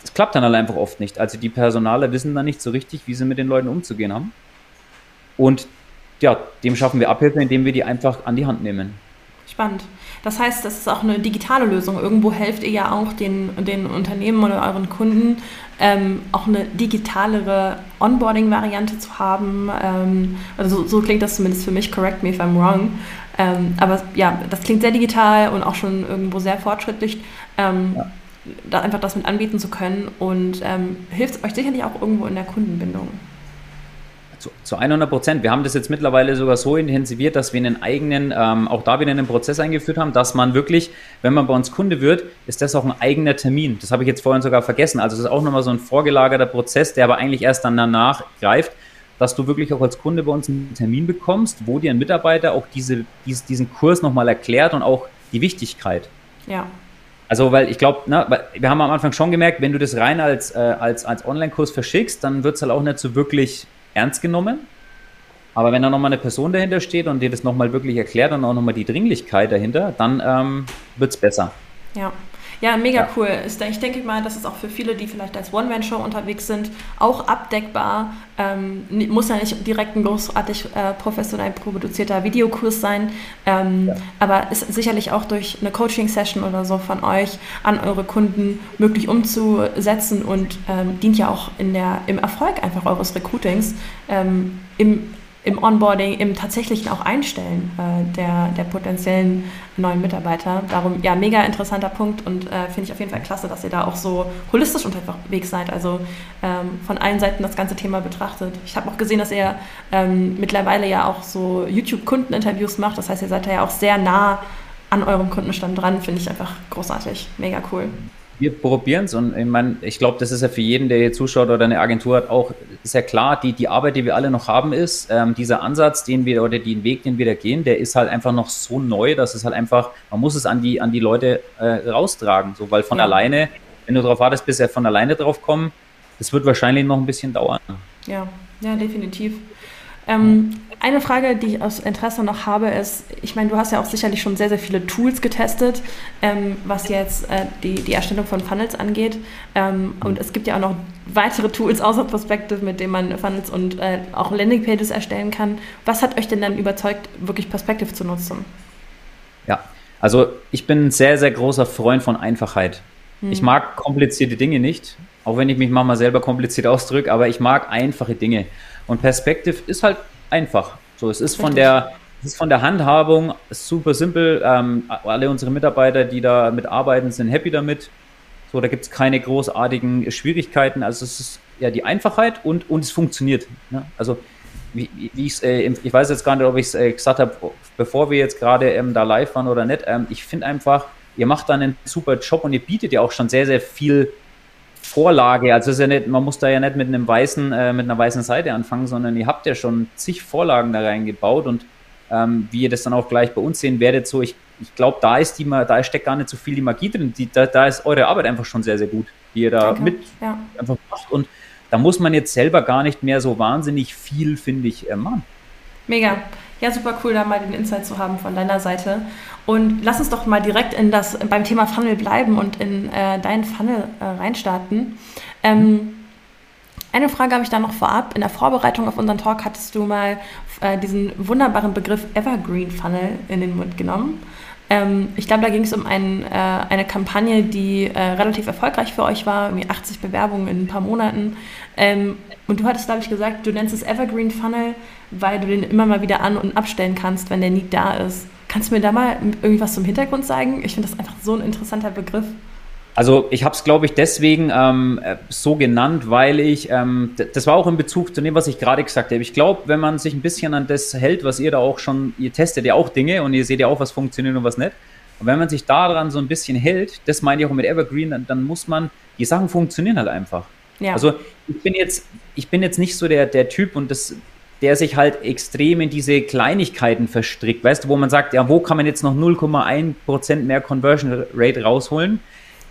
es klappt dann halt einfach oft nicht. Also die Personale wissen dann nicht so richtig, wie sie mit den Leuten umzugehen haben. Und ja, dem schaffen wir Abhilfe, indem wir die einfach an die Hand nehmen. Spannend. Das heißt, das ist auch eine digitale Lösung. Irgendwo helft ihr ja auch den, den Unternehmen oder euren Kunden, ähm, auch eine digitalere Onboarding-Variante zu haben. Ähm, also so, so, klingt das zumindest für mich, correct me if I'm wrong. Ähm, aber ja, das klingt sehr digital und auch schon irgendwo sehr fortschrittlich. Ähm, ja. Da einfach das mit anbieten zu können und ähm, hilft euch sicherlich auch irgendwo in der Kundenbindung. Zu, zu 100 Prozent. Wir haben das jetzt mittlerweile sogar so intensiviert, dass wir einen eigenen, ähm, auch da wieder einen Prozess eingeführt haben, dass man wirklich, wenn man bei uns Kunde wird, ist das auch ein eigener Termin. Das habe ich jetzt vorhin sogar vergessen. Also das ist auch nochmal so ein vorgelagerter Prozess, der aber eigentlich erst dann danach greift dass du wirklich auch als Kunde bei uns einen Termin bekommst, wo dir ein Mitarbeiter auch diese, diesen Kurs nochmal erklärt und auch die Wichtigkeit. Ja. Also, weil ich glaube, wir haben am Anfang schon gemerkt, wenn du das rein als, äh, als, als Online-Kurs verschickst, dann wird es halt auch nicht so wirklich ernst genommen. Aber wenn da nochmal eine Person dahinter steht und dir das nochmal wirklich erklärt und auch nochmal die Dringlichkeit dahinter, dann ähm, wird es besser. Ja. Ja, mega ja. cool. Ich denke mal, das ist auch für viele, die vielleicht als One-Man-Show unterwegs sind, auch abdeckbar. Ähm, muss ja nicht direkt ein großartig äh, professionell produzierter Videokurs sein, ähm, ja. aber ist sicherlich auch durch eine Coaching-Session oder so von euch an eure Kunden möglich umzusetzen und ähm, dient ja auch in der, im Erfolg einfach eures Recruitings, ähm, im im Onboarding, im tatsächlichen auch Einstellen äh, der, der potenziellen neuen Mitarbeiter. Darum, ja, mega interessanter Punkt und äh, finde ich auf jeden Fall klasse, dass ihr da auch so holistisch unterwegs seid, also ähm, von allen Seiten das ganze Thema betrachtet. Ich habe auch gesehen, dass ihr ähm, mittlerweile ja auch so YouTube-Kundeninterviews macht, das heißt, ihr seid da ja auch sehr nah an eurem Kundenstand dran, finde ich einfach großartig, mega cool wir probieren es und ich meine, ich glaube, das ist ja für jeden, der hier zuschaut oder eine Agentur hat, auch sehr klar, die, die Arbeit, die wir alle noch haben, ist, ähm, dieser Ansatz, den wir oder den Weg, den wir da gehen, der ist halt einfach noch so neu, dass es halt einfach, man muss es an die, an die Leute äh, raustragen, so, weil von ja. alleine, wenn du darauf wartest, bis er von alleine drauf kommen, das wird wahrscheinlich noch ein bisschen dauern. Ja, ja, definitiv. Ähm, eine Frage, die ich aus Interesse noch habe, ist, ich meine, du hast ja auch sicherlich schon sehr, sehr viele Tools getestet, ähm, was jetzt äh, die, die Erstellung von Funnels angeht. Ähm, und es gibt ja auch noch weitere Tools außer Perspective, mit denen man Funnels und äh, auch Landingpages erstellen kann. Was hat euch denn dann überzeugt, wirklich Perspective zu nutzen? Ja, also ich bin ein sehr, sehr großer Freund von Einfachheit. Hm. Ich mag komplizierte Dinge nicht, auch wenn ich mich manchmal selber kompliziert ausdrücke, aber ich mag einfache Dinge. Und Perspective ist halt einfach. So, es ist von der, es ist von der Handhabung super simpel. Ähm, alle unsere Mitarbeiter, die da mitarbeiten, sind happy damit. So, da gibt es keine großartigen Schwierigkeiten. Also es ist ja die Einfachheit und, und es funktioniert. Ne? Also wie, wie ich äh, ich weiß jetzt gar nicht, ob ich es äh, gesagt habe, bevor wir jetzt gerade ähm, da live waren oder nicht. Ähm, ich finde einfach, ihr macht da einen super Job und ihr bietet ja auch schon sehr, sehr viel Vorlage. Also ist ja nicht, man muss da ja nicht mit einem weißen, äh, mit einer weißen Seite anfangen, sondern ihr habt ja schon zig Vorlagen da reingebaut und ähm, wie ihr das dann auch gleich bei uns sehen werdet, so ich, ich glaube, da ist die da steckt gar nicht so viel die Magie drin. Die, da, da ist eure Arbeit einfach schon sehr, sehr gut, die ihr da Danke. mit ja. einfach macht. Und da muss man jetzt selber gar nicht mehr so wahnsinnig viel, finde ich, äh, machen. Mega. Ja, super cool, da mal den Insight zu haben von deiner Seite. Und lass uns doch mal direkt in das, beim Thema Funnel bleiben und in äh, deinen Funnel äh, reinstarten. Ähm, eine Frage habe ich da noch vorab. In der Vorbereitung auf unseren Talk hattest du mal äh, diesen wunderbaren Begriff Evergreen Funnel in den Mund genommen. Ähm, ich glaube, da ging es um ein, äh, eine Kampagne, die äh, relativ erfolgreich für euch war, irgendwie 80 Bewerbungen in ein paar Monaten. Ähm, und du hattest, glaube ich, gesagt, du nennst es Evergreen Funnel, weil du den immer mal wieder an- und abstellen kannst, wenn der nie da ist. Kannst du mir da mal irgendwas zum Hintergrund zeigen? Ich finde das einfach so ein interessanter Begriff. Also ich habe es, glaube ich, deswegen ähm, so genannt, weil ich, ähm, das war auch in Bezug zu dem, was ich gerade gesagt habe. Ich glaube, wenn man sich ein bisschen an das hält, was ihr da auch schon, ihr testet ja auch Dinge und ihr seht ja auch, was funktioniert und was nicht. Und wenn man sich daran so ein bisschen hält, das meine ich auch mit Evergreen, dann, dann muss man, die Sachen funktionieren halt einfach. Ja. Also ich bin jetzt, ich bin jetzt nicht so der, der Typ und das, der sich halt extrem in diese Kleinigkeiten verstrickt, weißt du, wo man sagt, ja, wo kann man jetzt noch 0,1% mehr Conversion Rate rausholen?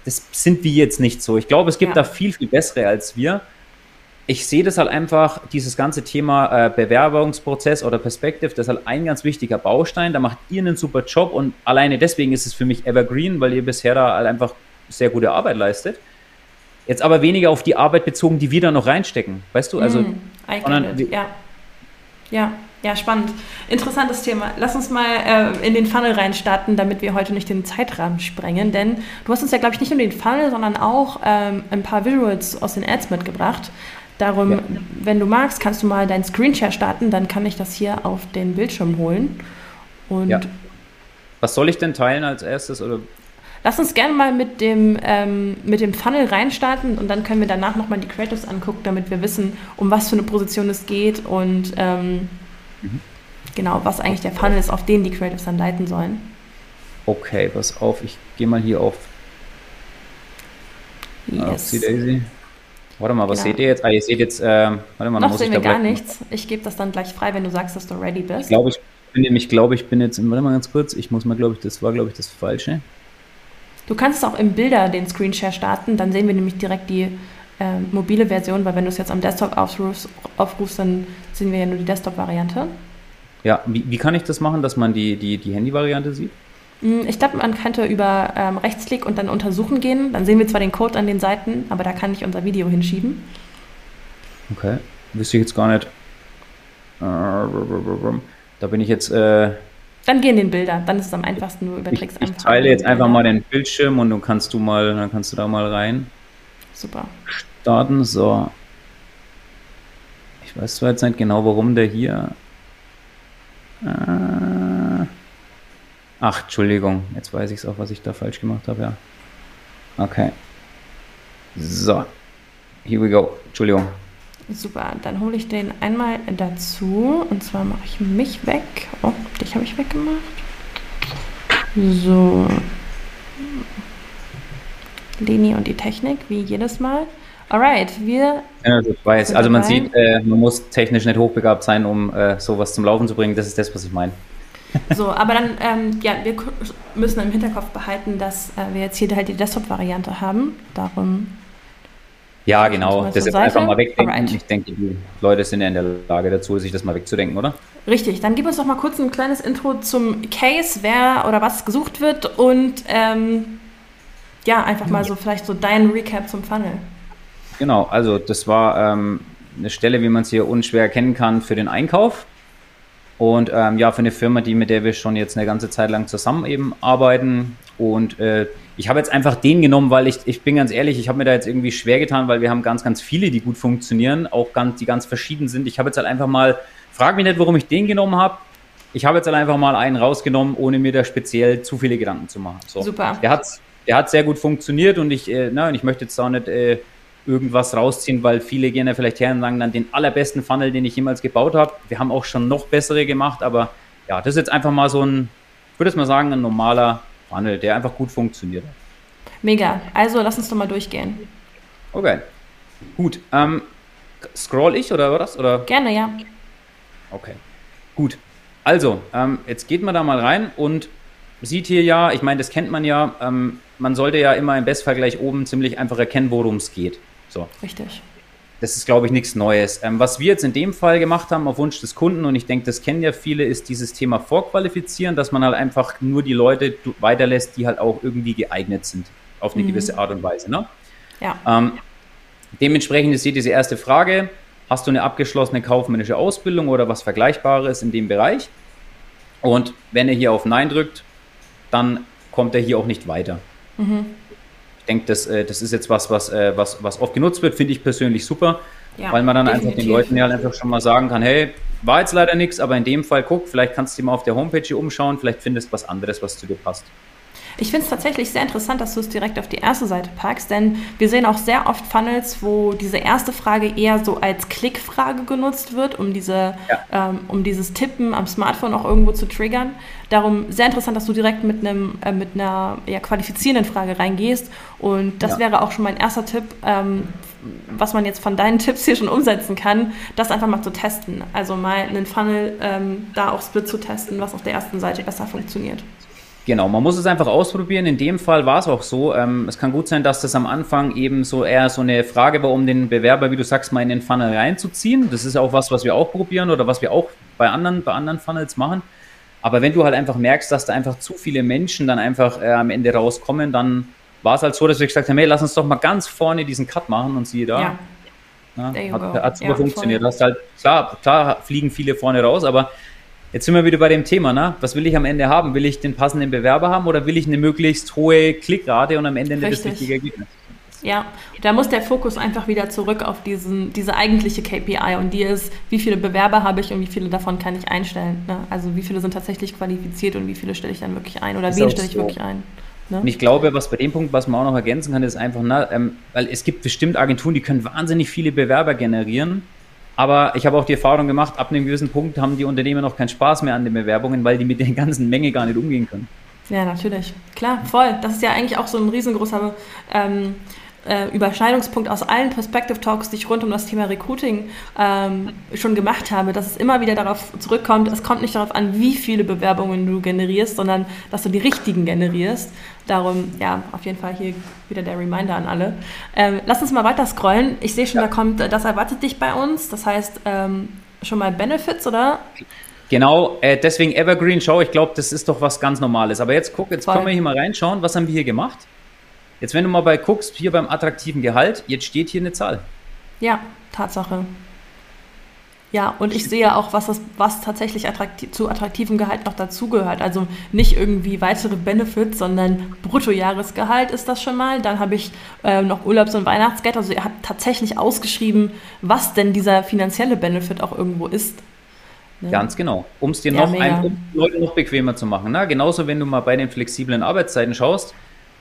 Das sind wir jetzt nicht so. Ich glaube, es gibt ja. da viel, viel bessere als wir. Ich sehe das halt einfach, dieses ganze Thema äh, Bewerbungsprozess oder Perspective, das ist halt ein ganz wichtiger Baustein. Da macht ihr einen super Job und alleine deswegen ist es für mich Evergreen, weil ihr bisher da halt einfach sehr gute Arbeit leistet. Jetzt aber weniger auf die Arbeit bezogen, die wir da noch reinstecken. Weißt du? Also, mm, sondern, ja. Ja, ja, spannend. Interessantes Thema. Lass uns mal äh, in den Funnel reinstarten, damit wir heute nicht den Zeitrahmen sprengen. Denn du hast uns ja, glaube ich, nicht nur den Funnel, sondern auch ähm, ein paar Visuals aus den Ads mitgebracht. Darum, ja. wenn du magst, kannst du mal deinen Screenshare starten, dann kann ich das hier auf den Bildschirm holen. Und ja. Was soll ich denn teilen als erstes? Oder Lass uns gerne mal mit dem, ähm, mit dem Funnel reinstarten und dann können wir danach nochmal die Creatives angucken, damit wir wissen, um was für eine Position es geht und ähm, mhm. genau, was eigentlich der Funnel ist, auf den die Creatives dann leiten sollen. Okay, pass auf, ich gehe mal hier auf. Yes. Daisy. Warte mal, was genau. seht ihr jetzt? Ah, ihr seht jetzt, äh, warte mal, Noch sehen wir gar nichts. Ich gebe das dann gleich frei, wenn du sagst, dass du ready bist. Ich glaube, ich bin, ich glaube, ich bin jetzt, warte mal ganz kurz, ich muss mal, glaube ich, das war, glaube ich, das Falsche. Du kannst auch im Bilder den Screenshare starten, dann sehen wir nämlich direkt die äh, mobile Version, weil wenn du es jetzt am Desktop aufrufst, aufrufst dann sehen wir ja nur die Desktop-Variante. Ja, wie, wie kann ich das machen, dass man die, die, die Handy-Variante sieht? Hm, ich glaube, man könnte über ähm, Rechtsklick und dann untersuchen gehen. Dann sehen wir zwar den Code an den Seiten, aber da kann ich unser Video hinschieben. Okay, wüsste ich jetzt gar nicht. Da bin ich jetzt. Äh, dann gehen den Bilder, dann ist es am einfachsten, du überträgst ich, ich teile jetzt einfach mal den Bildschirm und dann kannst du mal, dann kannst du da mal rein. Super. Starten, so. Ich weiß zwar jetzt nicht genau, warum der hier. Äh, ach, Entschuldigung, jetzt weiß ich es auch, was ich da falsch gemacht habe, ja. Okay. So. Here we go. Entschuldigung. Super, dann hole ich den einmal dazu. Und zwar mache ich mich weg. Oh, dich habe ich weggemacht. So. Leni und die Technik, wie jedes Mal. Alright, wir. Ja, das weiß. Also man sieht, äh, man muss technisch nicht hochbegabt sein, um äh, sowas zum Laufen zu bringen. Das ist das, was ich meine. [laughs] So, aber dann, ähm, ja, wir müssen im Hinterkopf behalten, dass äh, wir jetzt hier halt die Desktop-Variante haben. Darum ja, genau. Das jetzt einfach mal wegdenken. Alright. Ich denke, die Leute sind ja in der Lage dazu, sich das mal wegzudenken, oder? Richtig. Dann gib uns doch mal kurz ein kleines Intro zum Case, wer oder was gesucht wird und ähm, ja, einfach mal so vielleicht so dein Recap zum Funnel. Genau, also das war ähm, eine Stelle, wie man es hier unschwer erkennen kann, für den Einkauf. Und ähm, ja, für eine Firma, die mit der wir schon jetzt eine ganze Zeit lang zusammen eben arbeiten. Und äh, ich habe jetzt einfach den genommen, weil ich, ich bin ganz ehrlich, ich habe mir da jetzt irgendwie schwer getan, weil wir haben ganz, ganz viele, die gut funktionieren, auch ganz, die ganz verschieden sind. Ich habe jetzt halt einfach mal, frag mich nicht, warum ich den genommen habe. Ich habe jetzt halt einfach mal einen rausgenommen, ohne mir da speziell zu viele Gedanken zu machen. So. Super. Der hat, der hat sehr gut funktioniert und ich, äh, und ich möchte jetzt auch nicht äh, irgendwas rausziehen, weil viele gehen ja vielleicht her und sagen dann den allerbesten Funnel, den ich jemals gebaut habe. Wir haben auch schon noch bessere gemacht, aber ja, das ist jetzt einfach mal so ein, ich würde es mal sagen, ein normaler Funnel, der einfach gut funktioniert. Mega. Also lass uns doch mal durchgehen. Okay. Gut. Ähm, scroll ich oder was? Oder? Gerne, ja. Okay. Gut. Also, ähm, jetzt geht man da mal rein und sieht hier ja, ich meine, das kennt man ja, ähm, man sollte ja immer im Bestfall gleich oben ziemlich einfach erkennen, worum es geht. So. Richtig. Das ist, glaube ich, nichts Neues. Ähm, was wir jetzt in dem Fall gemacht haben, auf Wunsch des Kunden, und ich denke, das kennen ja viele, ist dieses Thema Vorqualifizieren, dass man halt einfach nur die Leute weiterlässt, die halt auch irgendwie geeignet sind, auf eine mhm. gewisse Art und Weise. Ne? Ja. Ähm, dementsprechend ist hier diese erste Frage, hast du eine abgeschlossene kaufmännische Ausbildung oder was Vergleichbares in dem Bereich? Und wenn er hier auf Nein drückt, dann kommt er hier auch nicht weiter. Mhm. Ich denke, das, äh, das ist jetzt was, was, äh, was, was oft genutzt wird, finde ich persönlich super, ja, weil man dann definitiv. einfach den Leuten ja einfach schon mal sagen kann, hey, war jetzt leider nichts, aber in dem Fall guck, vielleicht kannst du dich mal auf der Homepage hier umschauen, vielleicht findest du was anderes, was zu dir passt. Ich finde es tatsächlich sehr interessant, dass du es direkt auf die erste Seite packst, denn wir sehen auch sehr oft Funnels, wo diese erste Frage eher so als Klickfrage genutzt wird, um, diese, ja. ähm, um dieses Tippen am Smartphone auch irgendwo zu triggern. Darum sehr interessant, dass du direkt mit, einem, äh, mit einer ja, qualifizierenden Frage reingehst. Und das ja. wäre auch schon mein erster Tipp, ähm, was man jetzt von deinen [laughs] Tipps hier schon umsetzen kann, das einfach mal zu testen. Also mal einen Funnel ähm, da auch Split zu testen, was auf der ersten Seite besser funktioniert. Genau, man muss es einfach ausprobieren. In dem Fall war es auch so. Ähm, es kann gut sein, dass das am Anfang eben so eher so eine Frage war, um den Bewerber, wie du sagst, mal in den Funnel reinzuziehen. Das ist auch was, was wir auch probieren oder was wir auch bei anderen, bei anderen Funnels machen. Aber wenn du halt einfach merkst, dass da einfach zu viele Menschen dann einfach äh, am Ende rauskommen, dann war es halt so, dass wir gesagt haben, hey, lass uns doch mal ganz vorne diesen Cut machen und siehe da. Ja. Ja, hat, hat super ja, funktioniert. Hast halt, klar, klar fliegen viele vorne raus, aber Jetzt sind wir wieder bei dem Thema, ne? Was will ich am Ende haben? Will ich den passenden Bewerber haben oder will ich eine möglichst hohe Klickrate und am Ende nicht das richtige Ergebnis? Ja, da muss der Fokus einfach wieder zurück auf diesen, diese eigentliche KPI und die ist, wie viele Bewerber habe ich und wie viele davon kann ich einstellen. Ne? Also wie viele sind tatsächlich qualifiziert und wie viele stelle ich dann wirklich ein oder ist wen stelle ich so. wirklich ein. Ne? Und ich glaube, was bei dem Punkt, was man auch noch ergänzen kann, ist einfach, na, ähm, weil es gibt bestimmt Agenturen, die können wahnsinnig viele Bewerber generieren aber ich habe auch die Erfahrung gemacht, ab einem gewissen Punkt haben die Unternehmen noch keinen Spaß mehr an den Bewerbungen, weil die mit der ganzen Menge gar nicht umgehen können. Ja, natürlich. Klar, voll. Das ist ja eigentlich auch so ein riesengroßer ähm, äh, Überschneidungspunkt aus allen Perspective Talks, die ich rund um das Thema Recruiting ähm, schon gemacht habe, dass es immer wieder darauf zurückkommt, es kommt nicht darauf an, wie viele Bewerbungen du generierst, sondern dass du die richtigen generierst. Darum, ja, auf jeden Fall hier wieder der Reminder an alle. Ähm, lass uns mal weiter scrollen. Ich sehe schon, ja. da kommt, das erwartet dich bei uns. Das heißt, ähm, schon mal Benefits, oder? Genau, äh, deswegen Evergreen Show, ich glaube, das ist doch was ganz Normales. Aber jetzt guck, jetzt Voll. können wir hier mal reinschauen, was haben wir hier gemacht? Jetzt, wenn du mal bei guckst, hier beim attraktiven Gehalt, jetzt steht hier eine Zahl. Ja, Tatsache. Ja, und ich sehe auch, was, das, was tatsächlich attraktiv, zu attraktivem Gehalt noch dazugehört. Also nicht irgendwie weitere Benefits, sondern Bruttojahresgehalt ist das schon mal. Dann habe ich äh, noch Urlaubs- und Weihnachtsgeld. Also ihr habt tatsächlich ausgeschrieben, was denn dieser finanzielle Benefit auch irgendwo ist. Ne? Ganz genau. Um es dir ja, noch ein, um Leute noch bequemer zu machen. Na, genauso, wenn du mal bei den flexiblen Arbeitszeiten schaust,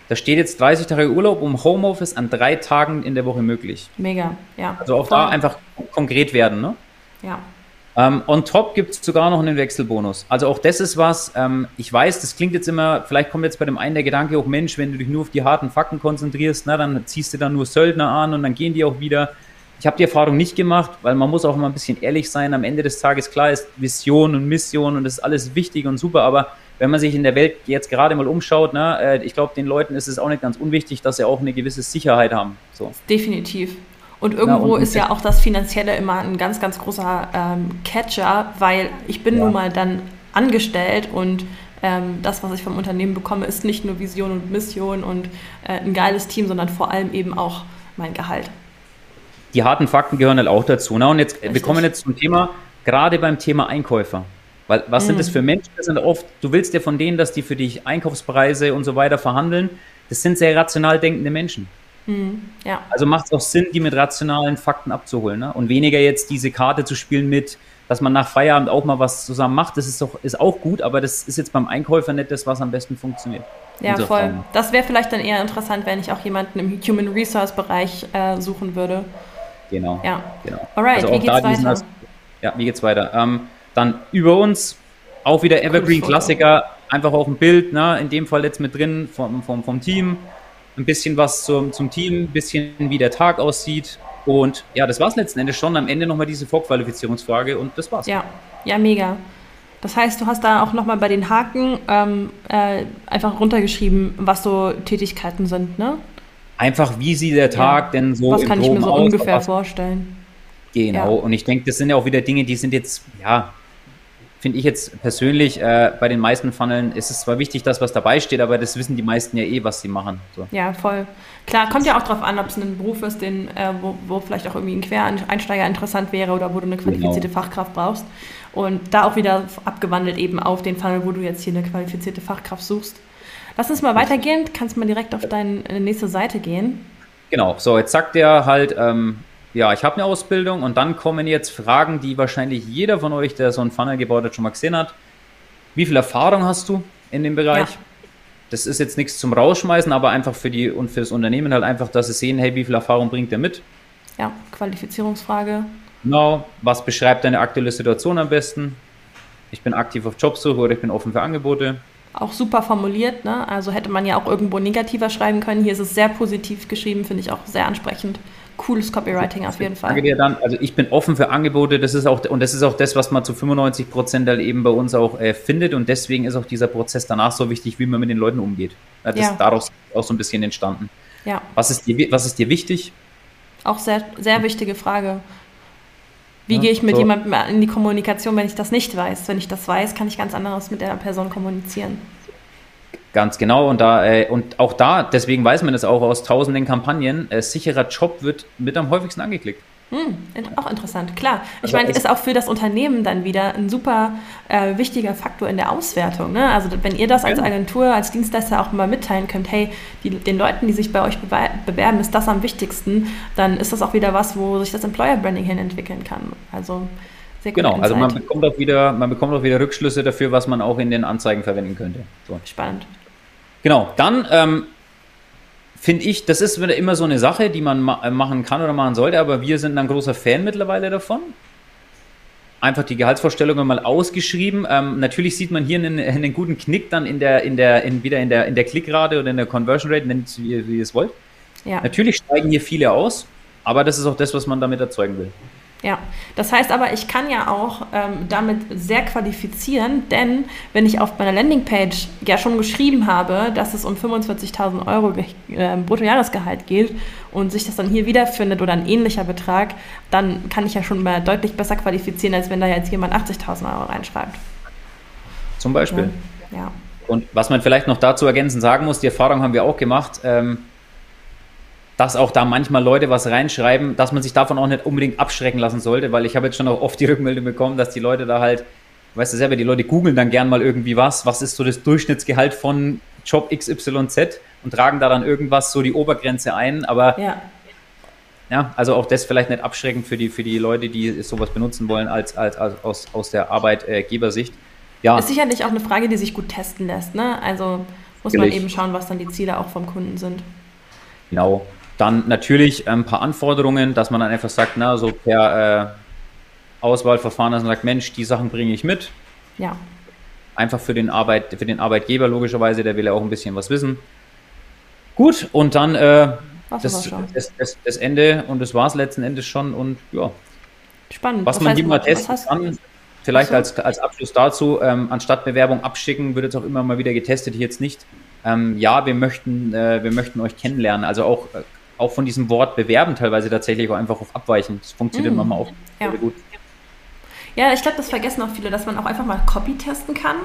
da steht jetzt 30 Tage Urlaub um Homeoffice an drei Tagen in der Woche möglich. Mega, ja. Also auch Voll. da einfach konkret werden, ne? Ja. Ähm, on top gibt es sogar noch einen Wechselbonus. Also auch das ist was, ähm, ich weiß, das klingt jetzt immer, vielleicht kommt jetzt bei dem einen der Gedanke, auch Mensch, wenn du dich nur auf die harten Fakten konzentrierst, na, dann ziehst du dann nur Söldner an und dann gehen die auch wieder. Ich habe die Erfahrung nicht gemacht, weil man muss auch immer ein bisschen ehrlich sein. Am Ende des Tages, klar ist Vision und Mission und das ist alles wichtig und super, aber wenn man sich in der Welt jetzt gerade mal umschaut, ne, äh, ich glaube, den Leuten ist es auch nicht ganz unwichtig, dass sie auch eine gewisse Sicherheit haben. So. Definitiv. Und irgendwo ja, und ist ja auch das Finanzielle immer ein ganz, ganz großer ähm, Catcher, weil ich bin ja. nun mal dann angestellt und ähm, das, was ich vom Unternehmen bekomme, ist nicht nur Vision und Mission und äh, ein geiles Team, sondern vor allem eben auch mein Gehalt. Die harten Fakten gehören halt auch dazu. Ne? Und jetzt, Richtig. wir kommen jetzt zum Thema, gerade beim Thema Einkäufer. Weil was mhm. sind das für Menschen? Das sind oft, du willst ja von denen, dass die für dich Einkaufspreise und so weiter verhandeln. Das sind sehr rational denkende Menschen. Mhm. Ja. Also macht es auch Sinn, die mit rationalen Fakten abzuholen. Ne? Und weniger jetzt diese Karte zu spielen mit, dass man nach Feierabend auch mal was zusammen macht. Das ist, doch, ist auch gut, aber das ist jetzt beim Einkäufer nicht das, was am besten funktioniert. Ja, voll. Das wäre vielleicht dann eher interessant, wenn ich auch jemanden im Human Resource Bereich äh, suchen würde. Genau. Ja. Genau. Alright, also wie geht's weiter? Ja, wie geht's weiter? Ähm, dann über uns auch wieder Evergreen-Klassiker, einfach auf dem Bild, ne? in dem Fall jetzt mit drin vom, vom, vom Team. Ein bisschen was zum, zum Team, ein bisschen wie der Tag aussieht. Und ja, das war es letzten Endes schon. Am Ende nochmal diese Vorqualifizierungsfrage und das war's. Ja, ja, mega. Das heißt, du hast da auch nochmal bei den Haken ähm, äh, einfach runtergeschrieben, was so Tätigkeiten sind, ne? Einfach, wie sieht der Tag ja. denn so Was kann ich mir so aus, ungefähr vorstellen? Genau, ja. und ich denke, das sind ja auch wieder Dinge, die sind jetzt, ja, finde ich jetzt persönlich, äh, bei den meisten Funneln ist es zwar wichtig, dass was dabei steht, aber das wissen die meisten ja eh, was sie machen. So. Ja, voll. Klar, kommt ja auch darauf an, ob es ein Beruf ist, den, äh, wo, wo, vielleicht auch irgendwie ein Quereinsteiger interessant wäre oder wo du eine qualifizierte genau. Fachkraft brauchst. Und da auch wieder abgewandelt eben auf den Funnel, wo du jetzt hier eine qualifizierte Fachkraft suchst. Lass uns mal weitergehen. Kannst du mal direkt auf deine äh, nächste Seite gehen. Genau, so jetzt sagt er halt, ähm, ja, ich habe eine Ausbildung und dann kommen jetzt Fragen, die wahrscheinlich jeder von euch, der so ein Funnel gebaut hat, schon mal gesehen hat. Wie viel Erfahrung hast du in dem Bereich? Ja. Das ist jetzt nichts zum Rausschmeißen, aber einfach für die und für das Unternehmen halt einfach, dass sie sehen, hey, wie viel Erfahrung bringt er mit? Ja, Qualifizierungsfrage. Genau, was beschreibt deine aktuelle Situation am besten? Ich bin aktiv auf Jobsuche oder ich bin offen für Angebote. Auch super formuliert, ne? Also hätte man ja auch irgendwo negativer schreiben können. Hier ist es sehr positiv geschrieben, finde ich auch sehr ansprechend cooles Copywriting auf jeden Fall. Danke dir dann. Also ich bin offen für Angebote. Das ist auch und das ist auch das, was man zu 95 Prozent halt eben bei uns auch äh, findet und deswegen ist auch dieser Prozess danach so wichtig, wie man mit den Leuten umgeht. Das ja. ist daraus auch so ein bisschen entstanden. Ja. Was ist dir, was ist dir wichtig? Auch sehr, sehr wichtige Frage. Wie ja, gehe ich mit so. jemandem in die Kommunikation, wenn ich das nicht weiß? Wenn ich das weiß, kann ich ganz anderes mit der Person kommunizieren. Ganz genau. Und, da, äh, und auch da, deswegen weiß man es auch aus tausenden Kampagnen, äh, sicherer Job wird mit am häufigsten angeklickt. Hm, auch interessant, klar. Ich also meine, ist auch für das Unternehmen dann wieder ein super äh, wichtiger Faktor in der Auswertung. Ne? Also wenn ihr das als Agentur, als Dienstleister auch mal mitteilen könnt, hey, die, den Leuten, die sich bei euch bewerben, ist das am wichtigsten, dann ist das auch wieder was, wo sich das Employer Branding hin entwickeln kann. Also sehr Genau, also man bekommt, auch wieder, man bekommt auch wieder Rückschlüsse dafür, was man auch in den Anzeigen verwenden könnte. So. Spannend. Genau, dann ähm, finde ich, das ist immer so eine Sache, die man ma machen kann oder machen sollte, aber wir sind ein großer Fan mittlerweile davon. Einfach die Gehaltsvorstellungen mal ausgeschrieben. Ähm, natürlich sieht man hier einen, einen, guten Knick dann in der, in der, in, wieder in der, in der Klickrate oder in der Conversion Rate, nennt es wie, wie ihr es wollt. Ja. Natürlich steigen hier viele aus, aber das ist auch das, was man damit erzeugen will. Ja, das heißt aber, ich kann ja auch ähm, damit sehr qualifizieren, denn wenn ich auf meiner Landingpage ja schon geschrieben habe, dass es um 45.000 Euro äh, Bruttojahresgehalt geht und sich das dann hier wiederfindet oder ein ähnlicher Betrag, dann kann ich ja schon mal deutlich besser qualifizieren, als wenn da jetzt jemand 80.000 Euro reinschreibt. Zum Beispiel. Ja. ja. Und was man vielleicht noch dazu ergänzend sagen muss, die Erfahrung haben wir auch gemacht, ähm, dass auch da manchmal Leute was reinschreiben, dass man sich davon auch nicht unbedingt abschrecken lassen sollte, weil ich habe jetzt schon auch oft die Rückmeldung bekommen, dass die Leute da halt, weißt du selber, die Leute googeln dann gern mal irgendwie was, was ist so das Durchschnittsgehalt von Job XYZ und tragen da dann irgendwas so die Obergrenze ein, aber ja. ja, also auch das vielleicht nicht abschreckend für die, für die Leute, die sowas benutzen wollen als, als, als aus, aus der Arbeitgebersicht. Ja. Ist sicherlich auch eine Frage, die sich gut testen lässt, ne? Also muss man eben schauen, was dann die Ziele auch vom Kunden sind. Genau. Dann natürlich ein paar Anforderungen, dass man dann einfach sagt, na, so per äh, Auswahlverfahren, dass man sagt, Mensch, die Sachen bringe ich mit. Ja. Einfach für den, Arbeit, für den Arbeitgeber logischerweise, der will ja auch ein bisschen was wissen. Gut, und dann äh, das, das, das, das, Ende und das war es letzten Endes schon und ja. Spannend. Was, was man mal testen kann, vielleicht als, als Abschluss dazu, ähm, anstatt Bewerbung abschicken, wird jetzt auch immer mal wieder getestet, hier jetzt nicht. Ähm, ja, wir möchten, äh, wir möchten euch kennenlernen. Also auch äh, auch von diesem Wort bewerben teilweise tatsächlich auch einfach auf abweichen. Das funktioniert mm, manchmal auch ja. sehr gut. Ja, ich glaube, das vergessen auch viele, dass man auch einfach mal Copy testen kann.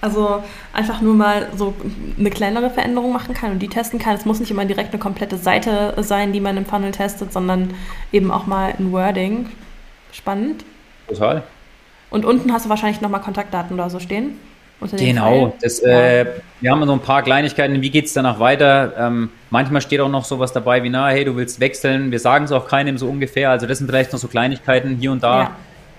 Also einfach nur mal so eine kleinere Veränderung machen kann und die testen kann. Es muss nicht immer direkt eine komplette Seite sein, die man im Funnel testet, sondern eben auch mal ein Wording. Spannend. Total. Und unten hast du wahrscheinlich nochmal Kontaktdaten oder so stehen. Genau, das, äh, wir haben so ein paar Kleinigkeiten, wie geht es danach weiter? Ähm, manchmal steht auch noch sowas dabei wie, na, hey, du willst wechseln, wir sagen es auch keinem so ungefähr, also das sind vielleicht noch so Kleinigkeiten hier und da. Ja.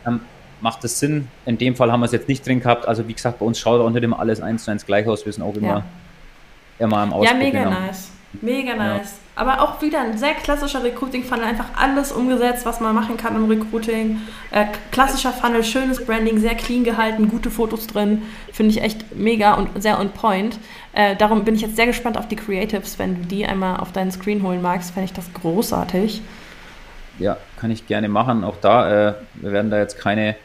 Ähm, macht es Sinn? In dem Fall haben wir es jetzt nicht drin gehabt, also wie gesagt, bei uns schaut auch nicht immer alles eins zu eins gleich aus, wir sind auch immer, ja. immer am Ausprobieren. Ja, mega nice. Mega nice. Aber auch wieder ein sehr klassischer Recruiting-Funnel, einfach alles umgesetzt, was man machen kann im Recruiting. Äh, klassischer Funnel, schönes Branding, sehr clean gehalten, gute Fotos drin. Finde ich echt mega und sehr on point. Äh, darum bin ich jetzt sehr gespannt auf die Creatives. Wenn du die einmal auf deinen Screen holen magst, fände ich das großartig. Ja, kann ich gerne machen. Auch da, äh, wir werden da jetzt keine.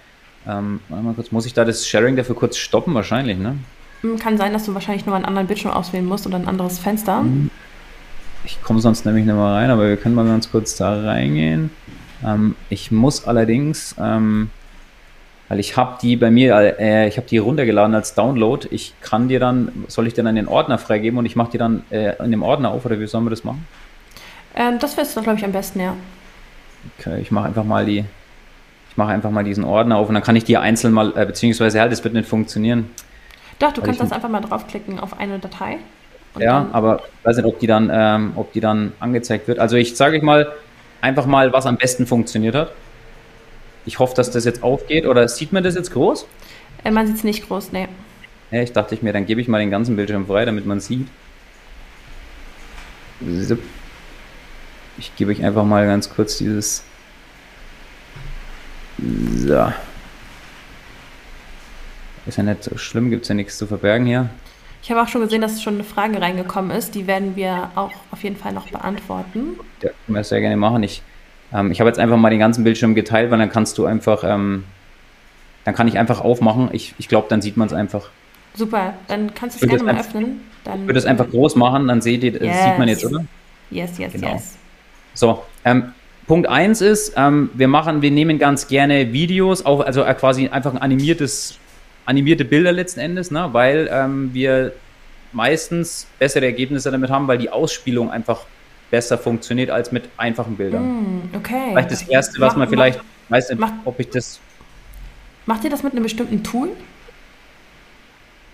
Ähm, mal kurz, muss ich da das Sharing dafür kurz stoppen? Wahrscheinlich, ne? Hm, kann sein, dass du wahrscheinlich nur einen anderen Bildschirm auswählen musst oder ein anderes Fenster. Mhm. Ich komme sonst nämlich nicht mal rein, aber wir können mal ganz kurz da reingehen. Ähm, ich muss allerdings, ähm, weil ich habe die bei mir, äh, ich habe die runtergeladen als Download. Ich kann dir dann, soll ich dir dann den Ordner freigeben und ich mache die dann äh, in dem Ordner auf oder wie sollen wir das machen? Ähm, das wäre glaube ich, am besten, ja. Okay, ich mache einfach mal die, ich mache einfach mal diesen Ordner auf und dann kann ich die einzeln mal, äh, beziehungsweise halt, das wird nicht funktionieren. Doch, du kannst das einfach mal draufklicken auf eine Datei ja, aber ich weiß nicht, ob die dann, ähm, ob die dann angezeigt wird. Also ich sage ich mal einfach mal, was am besten funktioniert hat. Ich hoffe, dass das jetzt aufgeht. Oder sieht man das jetzt groß? Äh, man sieht es nicht groß, ne. Ja, ich dachte ich mir, dann gebe ich mal den ganzen Bildschirm frei, damit man sieht. Ich gebe euch einfach mal ganz kurz dieses. So. Ist ja nicht so schlimm, gibt es ja nichts zu verbergen hier. Ich habe auch schon gesehen, dass schon eine Frage reingekommen ist. Die werden wir auch auf jeden Fall noch beantworten. Ja, können wir sehr gerne machen. Ich, ähm, ich habe jetzt einfach mal den ganzen Bildschirm geteilt, weil dann kannst du einfach, ähm, dann kann ich einfach aufmachen. Ich, ich glaube, dann sieht man es einfach. Super, dann kannst du es gerne mal öffnen. Dann ich würde es einfach groß machen, dann seht ihr, yes. sieht man jetzt, oder? Yes, yes, genau. yes. So, ähm, Punkt 1 ist, ähm, wir machen, wir nehmen ganz gerne Videos, auch, also äh, quasi einfach ein animiertes animierte Bilder letzten Endes, ne? weil ähm, wir meistens bessere Ergebnisse damit haben, weil die Ausspielung einfach besser funktioniert als mit einfachen Bildern. Mm, okay. Vielleicht das Erste, was mach, man vielleicht, mach, weiß nicht, mach, ob ich das... Macht ihr das mit einem bestimmten Tool?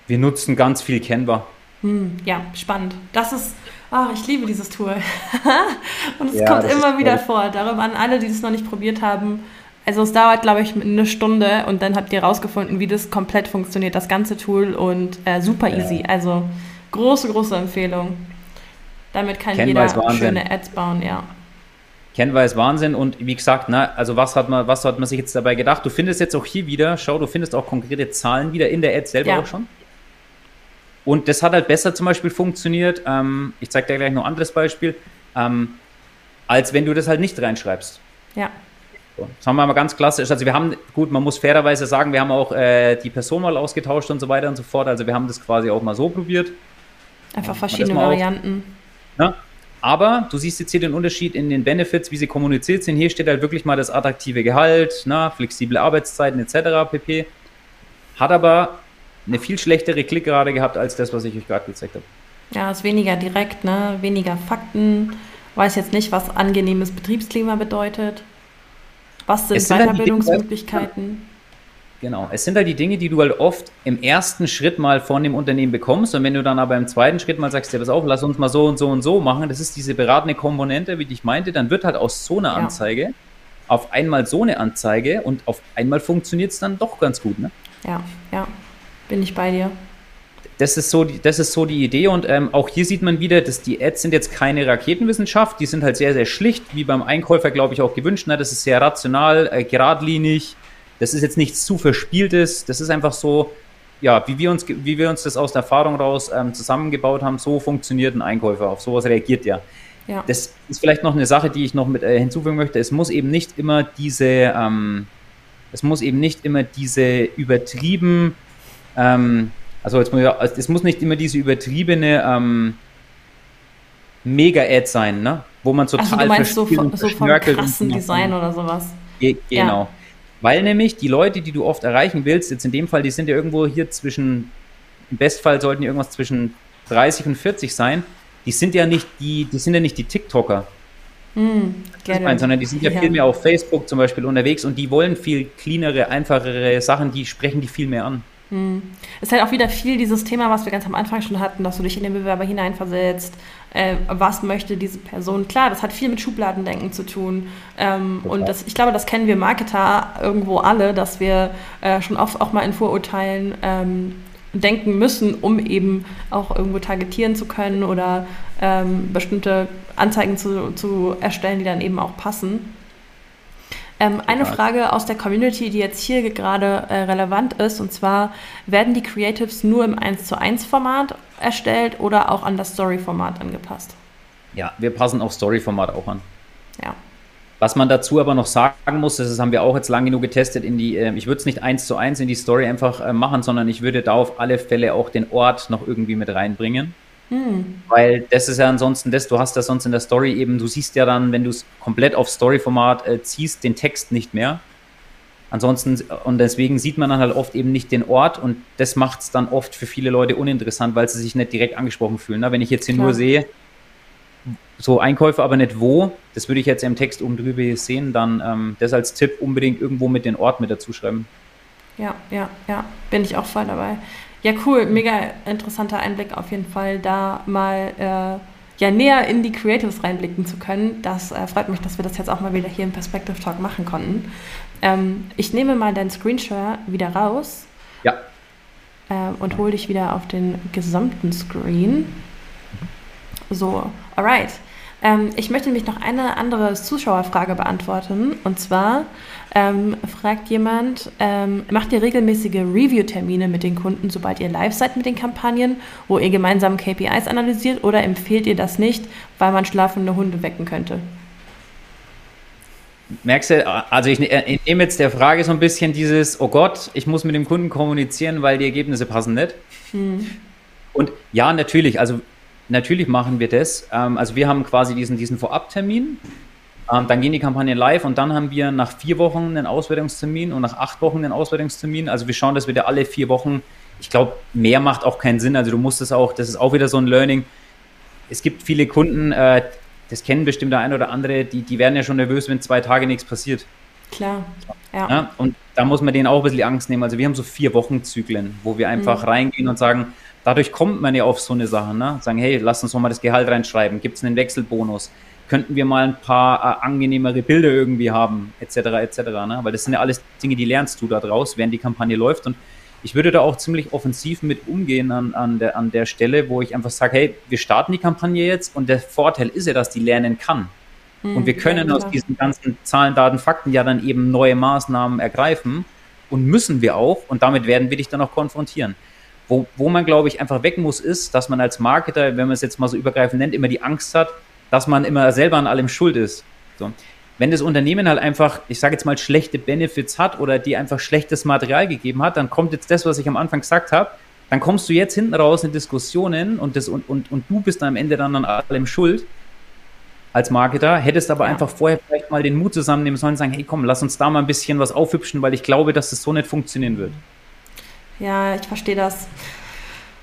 Wir nutzen ganz viel Canva. Hm, ja, spannend. Das ist, oh, ich liebe dieses Tool. [laughs] Und es ja, kommt immer wieder vor. Darum an alle, die es noch nicht probiert haben, also es dauert, glaube ich, eine Stunde und dann habt ihr rausgefunden, wie das komplett funktioniert, das ganze Tool und äh, super easy. Also große, große Empfehlung. Damit kann Canva jeder schöne Ads bauen, ja. Canva ist Wahnsinn und wie gesagt, ne, also was hat man, was hat man sich jetzt dabei gedacht? Du findest jetzt auch hier wieder, schau, du findest auch konkrete Zahlen wieder in der Ad selber ja. auch schon. Und das hat halt besser zum Beispiel funktioniert. Ähm, ich zeige dir gleich noch ein anderes Beispiel ähm, als wenn du das halt nicht reinschreibst. Ja. So, das haben wir mal ganz klassisch. Also wir haben, gut, man muss fairerweise sagen, wir haben auch äh, die Person mal ausgetauscht und so weiter und so fort. Also wir haben das quasi auch mal so probiert. Einfach verschiedene Varianten. Ne? Aber du siehst jetzt hier den Unterschied in den Benefits, wie sie kommuniziert sind. Hier steht halt wirklich mal das attraktive Gehalt, ne? flexible Arbeitszeiten etc. pp. Hat aber eine viel schlechtere Klickrate gehabt als das, was ich euch gerade gezeigt habe. Ja, ist weniger direkt, ne? weniger Fakten. Weiß jetzt nicht, was angenehmes Betriebsklima bedeutet. Was sind halt Weiterbildungsmöglichkeiten? Genau, es sind halt die Dinge, die du halt oft im ersten Schritt mal von dem Unternehmen bekommst und wenn du dann aber im zweiten Schritt mal sagst, ja, pass auf, lass uns mal so und so und so machen, das ist diese beratende Komponente, wie ich meinte, dann wird halt aus so einer Anzeige ja. auf einmal so eine Anzeige und auf einmal funktioniert es dann doch ganz gut, ne? Ja, ja, bin ich bei dir. Das ist so die, das ist so die Idee und ähm, auch hier sieht man wieder, dass die Ads sind jetzt keine Raketenwissenschaft, die sind halt sehr, sehr schlicht, wie beim Einkäufer, glaube ich, auch gewünscht. Ne? Das ist sehr rational, äh, geradlinig, das ist jetzt nichts zu verspieltes, das ist einfach so, ja, wie wir uns, wie wir uns das aus der Erfahrung raus ähm, zusammengebaut haben, so funktioniert ein Einkäufer, auf sowas reagiert ja. ja. Das ist vielleicht noch eine Sache, die ich noch mit äh, hinzufügen möchte. Es muss eben nicht immer diese, ähm, es muss eben nicht immer diese übertrieben, ähm, also jetzt muss ich, es muss nicht immer diese übertriebene ähm, Mega-Ad sein, ne? Wo man total also du meinst so, von, so vom krassen Design oder sowas. Ge genau. Ja. Weil nämlich die Leute, die du oft erreichen willst, jetzt in dem Fall, die sind ja irgendwo hier zwischen, im Bestfall sollten die irgendwas zwischen 30 und 40 sein, die sind ja nicht die, die sind ja nicht die TikToker. Mm, mein, sondern die sind ja, ja, viel mehr auf Facebook zum Beispiel unterwegs und die wollen viel cleanere, einfachere Sachen, die sprechen die viel mehr an. Hm. Ist halt auch wieder viel dieses Thema, was wir ganz am Anfang schon hatten, dass du dich in den Bewerber hineinversetzt. Äh, was möchte diese Person? Klar, das hat viel mit Schubladendenken zu tun. Ähm, und das, ich glaube, das kennen wir Marketer irgendwo alle, dass wir äh, schon oft auch mal in Vorurteilen ähm, denken müssen, um eben auch irgendwo targetieren zu können oder ähm, bestimmte Anzeigen zu, zu erstellen, die dann eben auch passen. Ähm, eine Frage aus der Community, die jetzt hier gerade äh, relevant ist, und zwar, werden die Creatives nur im 1 zu 1 Format erstellt oder auch an das Story-Format angepasst? Ja, wir passen auf Story-Format auch an. Ja. Was man dazu aber noch sagen muss, das haben wir auch jetzt lange genug getestet, in die, äh, ich würde es nicht eins zu eins in die Story einfach äh, machen, sondern ich würde da auf alle Fälle auch den Ort noch irgendwie mit reinbringen. Hm. Weil das ist ja ansonsten das, du hast ja sonst in der Story eben, du siehst ja dann, wenn du es komplett auf Story-Format äh, ziehst, den Text nicht mehr. Ansonsten, und deswegen sieht man dann halt oft eben nicht den Ort und das macht es dann oft für viele Leute uninteressant, weil sie sich nicht direkt angesprochen fühlen. Na, wenn ich jetzt hier Klar. nur sehe, so Einkäufe, aber nicht wo, das würde ich jetzt im Text oben drüber sehen, dann ähm, das als Tipp unbedingt irgendwo mit den Ort mit dazu schreiben. Ja, ja, ja, bin ich auch voll dabei. Ja, cool. Mega interessanter Einblick auf jeden Fall, da mal äh, ja, näher in die Creatives reinblicken zu können. Das äh, freut mich, dass wir das jetzt auch mal wieder hier im Perspective Talk machen konnten. Ähm, ich nehme mal deinen Screenshot wieder raus. Ja. Äh, und hole dich wieder auf den gesamten Screen. So, alright. Ähm, ich möchte nämlich noch eine andere Zuschauerfrage beantworten. Und zwar ähm, fragt jemand, ähm, macht ihr regelmäßige Review-Termine mit den Kunden, sobald ihr live seid mit den Kampagnen, wo ihr gemeinsam KPIs analysiert oder empfehlt ihr das nicht, weil man schlafende Hunde wecken könnte? Merkst du, also ich, ne, ich nehme jetzt der Frage so ein bisschen dieses, oh Gott, ich muss mit dem Kunden kommunizieren, weil die Ergebnisse passen nicht. Hm. Und ja, natürlich, also Natürlich machen wir das. Ähm, also wir haben quasi diesen, diesen Vorabtermin. Ähm, dann gehen die Kampagnen live und dann haben wir nach vier Wochen einen Auswertungstermin und nach acht Wochen einen Auswertungstermin. Also wir schauen, dass wir da alle vier Wochen, ich glaube, mehr macht auch keinen Sinn. Also du musst es auch, das ist auch wieder so ein Learning. Es gibt viele Kunden, äh, das kennen bestimmt der ein oder andere, die, die werden ja schon nervös, wenn zwei Tage nichts passiert. Klar, ja. ja. Und da muss man denen auch ein bisschen Angst nehmen. Also wir haben so vier Wochen Zyklen, wo wir einfach mhm. reingehen und sagen, dadurch kommt man ja auf so eine Sache. Ne? Sagen, hey, lass uns doch mal das Gehalt reinschreiben. Gibt es einen Wechselbonus? Könnten wir mal ein paar äh, angenehmere Bilder irgendwie haben, etc., etc. Ne? Weil das sind ja alles Dinge, die lernst du da draus, während die Kampagne läuft. Und ich würde da auch ziemlich offensiv mit umgehen an, an, der, an der Stelle, wo ich einfach sage, hey, wir starten die Kampagne jetzt und der Vorteil ist ja, dass die lernen kann. Mhm, und wir können ja, aus diesen ganzen Zahlen, Daten, Fakten ja dann eben neue Maßnahmen ergreifen und müssen wir auch und damit werden wir dich dann auch konfrontieren. Wo, wo man, glaube ich, einfach weg muss, ist, dass man als Marketer, wenn man es jetzt mal so übergreifend nennt, immer die Angst hat, dass man immer selber an allem schuld ist. So. Wenn das Unternehmen halt einfach, ich sage jetzt mal, schlechte Benefits hat oder die einfach schlechtes Material gegeben hat, dann kommt jetzt das, was ich am Anfang gesagt habe, dann kommst du jetzt hinten raus in Diskussionen und, das, und, und, und du bist am Ende dann an allem schuld als Marketer, hättest aber ja. einfach vorher vielleicht mal den Mut zusammennehmen sollen und sagen, hey komm, lass uns da mal ein bisschen was aufhübschen, weil ich glaube, dass das so nicht funktionieren wird. Ja, ich verstehe das.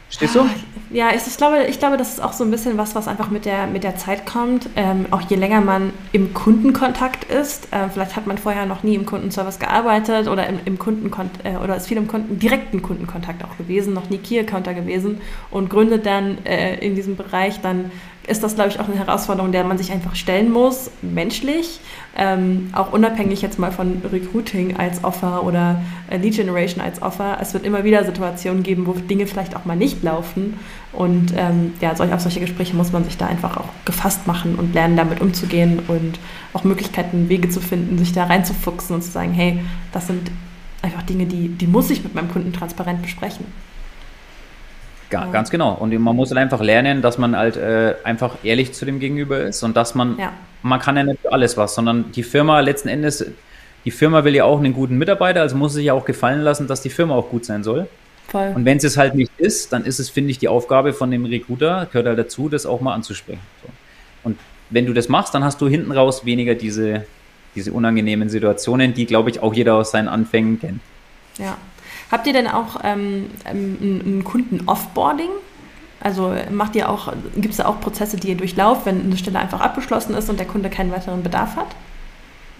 Stehst du? Ja, ich, ich, glaube, ich glaube, das ist auch so ein bisschen was, was einfach mit der, mit der Zeit kommt. Ähm, auch je länger man im Kundenkontakt ist, äh, vielleicht hat man vorher noch nie im Kundenservice gearbeitet oder im, im Kundenkont äh, oder ist viel im Kunden, direkten Kundenkontakt auch gewesen, noch nie Key-Accounter gewesen und gründet dann äh, in diesem Bereich dann ist das, glaube ich, auch eine Herausforderung, der man sich einfach stellen muss, menschlich, ähm, auch unabhängig jetzt mal von Recruiting als Offer oder äh, Lead Generation als Offer. Es wird immer wieder Situationen geben, wo Dinge vielleicht auch mal nicht laufen. Und ähm, ja, solch, auf solche Gespräche muss man sich da einfach auch gefasst machen und lernen, damit umzugehen und auch Möglichkeiten, Wege zu finden, sich da reinzufuchsen und zu sagen, hey, das sind einfach Dinge, die, die muss ich mit meinem Kunden transparent besprechen. Ga, ja. Ganz genau. Und man muss halt einfach lernen, dass man halt äh, einfach ehrlich zu dem Gegenüber ist und dass man, ja. Man kann ja nicht für alles was, sondern die Firma letzten Endes, die Firma will ja auch einen guten Mitarbeiter, also muss sich ja auch gefallen lassen, dass die Firma auch gut sein soll. Voll. Und wenn es es halt nicht ist, dann ist es, finde ich, die Aufgabe von dem Recruiter, gehört halt dazu, das auch mal anzusprechen. So. Und wenn du das machst, dann hast du hinten raus weniger diese, diese unangenehmen Situationen, die, glaube ich, auch jeder aus seinen Anfängen kennt. Ja, Habt ihr denn auch ähm, ähm ein Kunden-Offboarding? Also macht ihr auch, gibt es da auch Prozesse, die ihr durchlauft, wenn eine Stelle einfach abgeschlossen ist und der Kunde keinen weiteren Bedarf hat?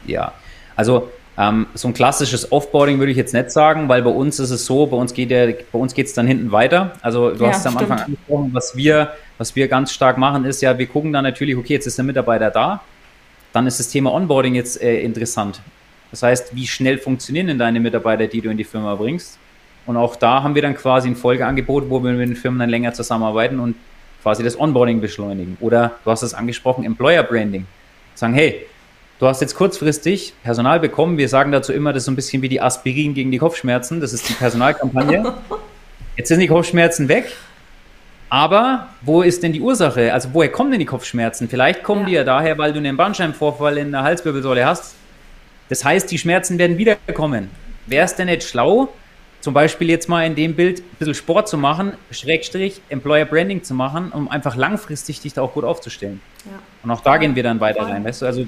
Ja, also ähm, so ein klassisches Offboarding würde ich jetzt nicht sagen, weil bei uns ist es so, bei uns geht der, bei uns geht es dann hinten weiter. Also du ja, hast es am stimmt. Anfang angesprochen, was wir, was wir ganz stark machen, ist ja, wir gucken dann natürlich, okay, jetzt ist der Mitarbeiter da, dann ist das Thema Onboarding jetzt äh, interessant. Das heißt, wie schnell funktionieren denn deine Mitarbeiter, die du in die Firma bringst? Und auch da haben wir dann quasi ein Folgeangebot, wo wir mit den Firmen dann länger zusammenarbeiten und quasi das Onboarding beschleunigen. Oder du hast es angesprochen, Employer Branding. Sagen, hey, du hast jetzt kurzfristig Personal bekommen. Wir sagen dazu immer, das ist so ein bisschen wie die Aspirin gegen die Kopfschmerzen. Das ist die Personalkampagne. [laughs] Jetzt sind die Kopfschmerzen weg. Aber wo ist denn die Ursache? Also woher kommen denn die Kopfschmerzen? Vielleicht kommen ja. die ja daher, weil du einen Bandscheibenvorfall in der Halswirbelsäule hast das heißt, die Schmerzen werden wiederkommen. Wäre es denn nicht schlau, zum Beispiel jetzt mal in dem Bild ein bisschen Sport zu machen, Schrägstrich, Employer Branding zu machen, um einfach langfristig dich da auch gut aufzustellen. Ja. Und auch da gehen wir dann weiter rein, weißt du? Also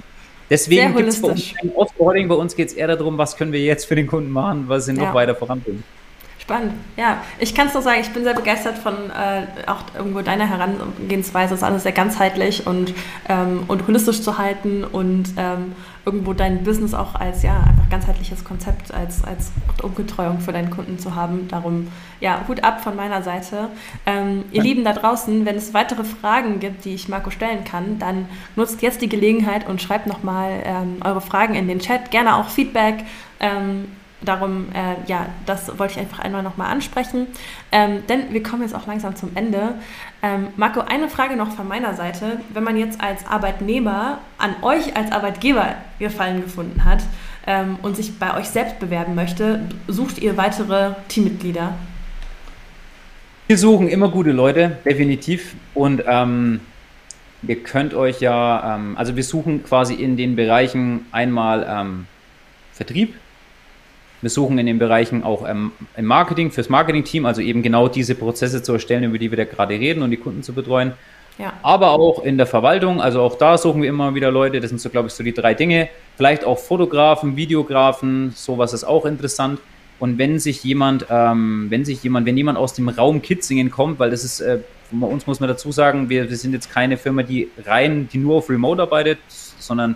deswegen gibt es bei uns kein Offboarding, bei uns geht es eher darum, was können wir jetzt für den Kunden machen, was sie ja. noch weiter voranbringen. Spannend, ja. Ich kann es nur sagen, ich bin sehr begeistert von äh, auch irgendwo deiner Herangehensweise. Ist alles sehr ganzheitlich und, ähm, und holistisch zu halten und ähm, irgendwo dein Business auch als ja einfach ganzheitliches Konzept, als, als Umbetreuung für deinen Kunden zu haben. Darum, ja, Hut ab von meiner Seite. Ähm, ihr Lieben da draußen, wenn es weitere Fragen gibt, die ich Marco stellen kann, dann nutzt jetzt die Gelegenheit und schreibt nochmal ähm, eure Fragen in den Chat. Gerne auch Feedback. Ähm, darum, äh, ja, das wollte ich einfach einmal nochmal ansprechen. Ähm, denn wir kommen jetzt auch langsam zum Ende. Ähm, Marco, eine Frage noch von meiner Seite. Wenn man jetzt als Arbeitnehmer an euch als Arbeitgeber Gefallen gefunden hat ähm, und sich bei euch selbst bewerben möchte, sucht ihr weitere Teammitglieder? Wir suchen immer gute Leute, definitiv. Und ähm, ihr könnt euch ja, ähm, also wir suchen quasi in den Bereichen einmal ähm, Vertrieb, wir suchen in den Bereichen auch ähm, im Marketing, fürs Marketing-Team, also eben genau diese Prozesse zu erstellen, über die wir da gerade reden und die Kunden zu betreuen. Ja. Aber auch in der Verwaltung, also auch da suchen wir immer wieder Leute, das sind so, glaube ich, so die drei Dinge. Vielleicht auch Fotografen, Videografen, sowas ist auch interessant. Und wenn sich jemand, ähm, wenn sich jemand, wenn jemand aus dem Raum Kitzingen kommt, weil das ist, äh, bei uns muss man dazu sagen, wir, wir sind jetzt keine Firma, die rein, die nur auf Remote arbeitet, sondern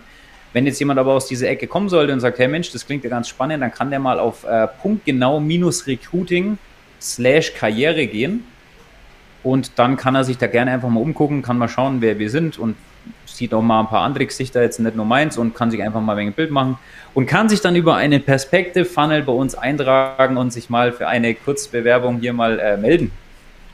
wenn jetzt jemand aber aus dieser Ecke kommen sollte und sagt, hey Mensch, das klingt ja ganz spannend, dann kann der mal auf äh, punktgenau-recruiting slash Karriere gehen und dann kann er sich da gerne einfach mal umgucken, kann mal schauen, wer wir sind und sieht auch mal ein paar andere Gesichter, jetzt nicht nur meins und kann sich einfach mal ein Bild machen und kann sich dann über einen Perspektive-Funnel bei uns eintragen und sich mal für eine Kurzbewerbung hier mal äh, melden.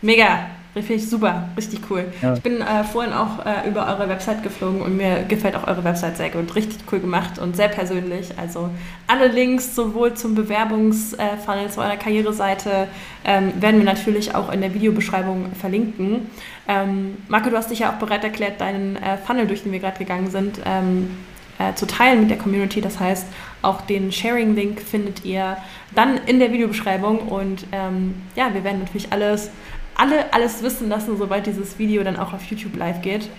Mega, Finde ich super, richtig cool. Ja. Ich bin äh, vorhin auch äh, über eure Website geflogen und mir gefällt auch eure Website sehr gut. Richtig cool gemacht und sehr persönlich. Also alle Links sowohl zum Bewerbungsfunnel, äh, zu eurer Karriereseite ähm, werden wir natürlich auch in der Videobeschreibung verlinken. Ähm, Marco, du hast dich ja auch bereit erklärt, deinen äh, Funnel, durch den wir gerade gegangen sind, ähm, äh, zu teilen mit der Community. Das heißt, auch den Sharing-Link findet ihr dann in der Videobeschreibung. Und ähm, ja, wir werden natürlich alles, alle alles wissen lassen, sobald dieses Video dann auch auf YouTube live geht.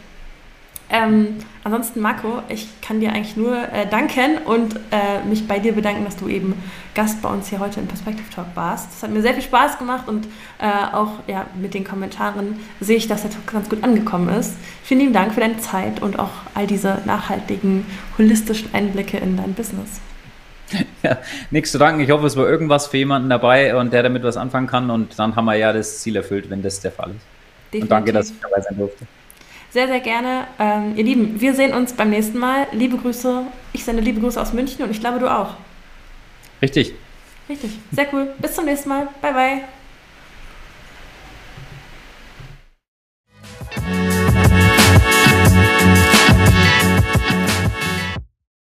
Ähm, ansonsten, Marco, ich kann dir eigentlich nur äh, danken und äh, mich bei dir bedanken, dass du eben Gast bei uns hier heute im Perspective Talk warst. Das hat mir sehr viel Spaß gemacht und äh, auch ja, mit den Kommentaren sehe ich, dass der Talk ganz gut angekommen ist. Vielen lieben Dank für deine Zeit und auch all diese nachhaltigen, holistischen Einblicke in dein Business. [laughs] Ja, nichts zu danken. Ich hoffe, es war irgendwas für jemanden dabei und der damit was anfangen kann. Und dann haben wir ja das Ziel erfüllt, wenn das der Fall ist. Definitiv. Und danke, dass ich dabei sein durfte. Sehr, sehr gerne. Ähm, ihr Lieben, wir sehen uns beim nächsten Mal. Liebe Grüße. Ich sende liebe Grüße aus München und ich glaube, du auch. Richtig. Richtig. Sehr cool. Bis zum nächsten Mal. Bye, bye.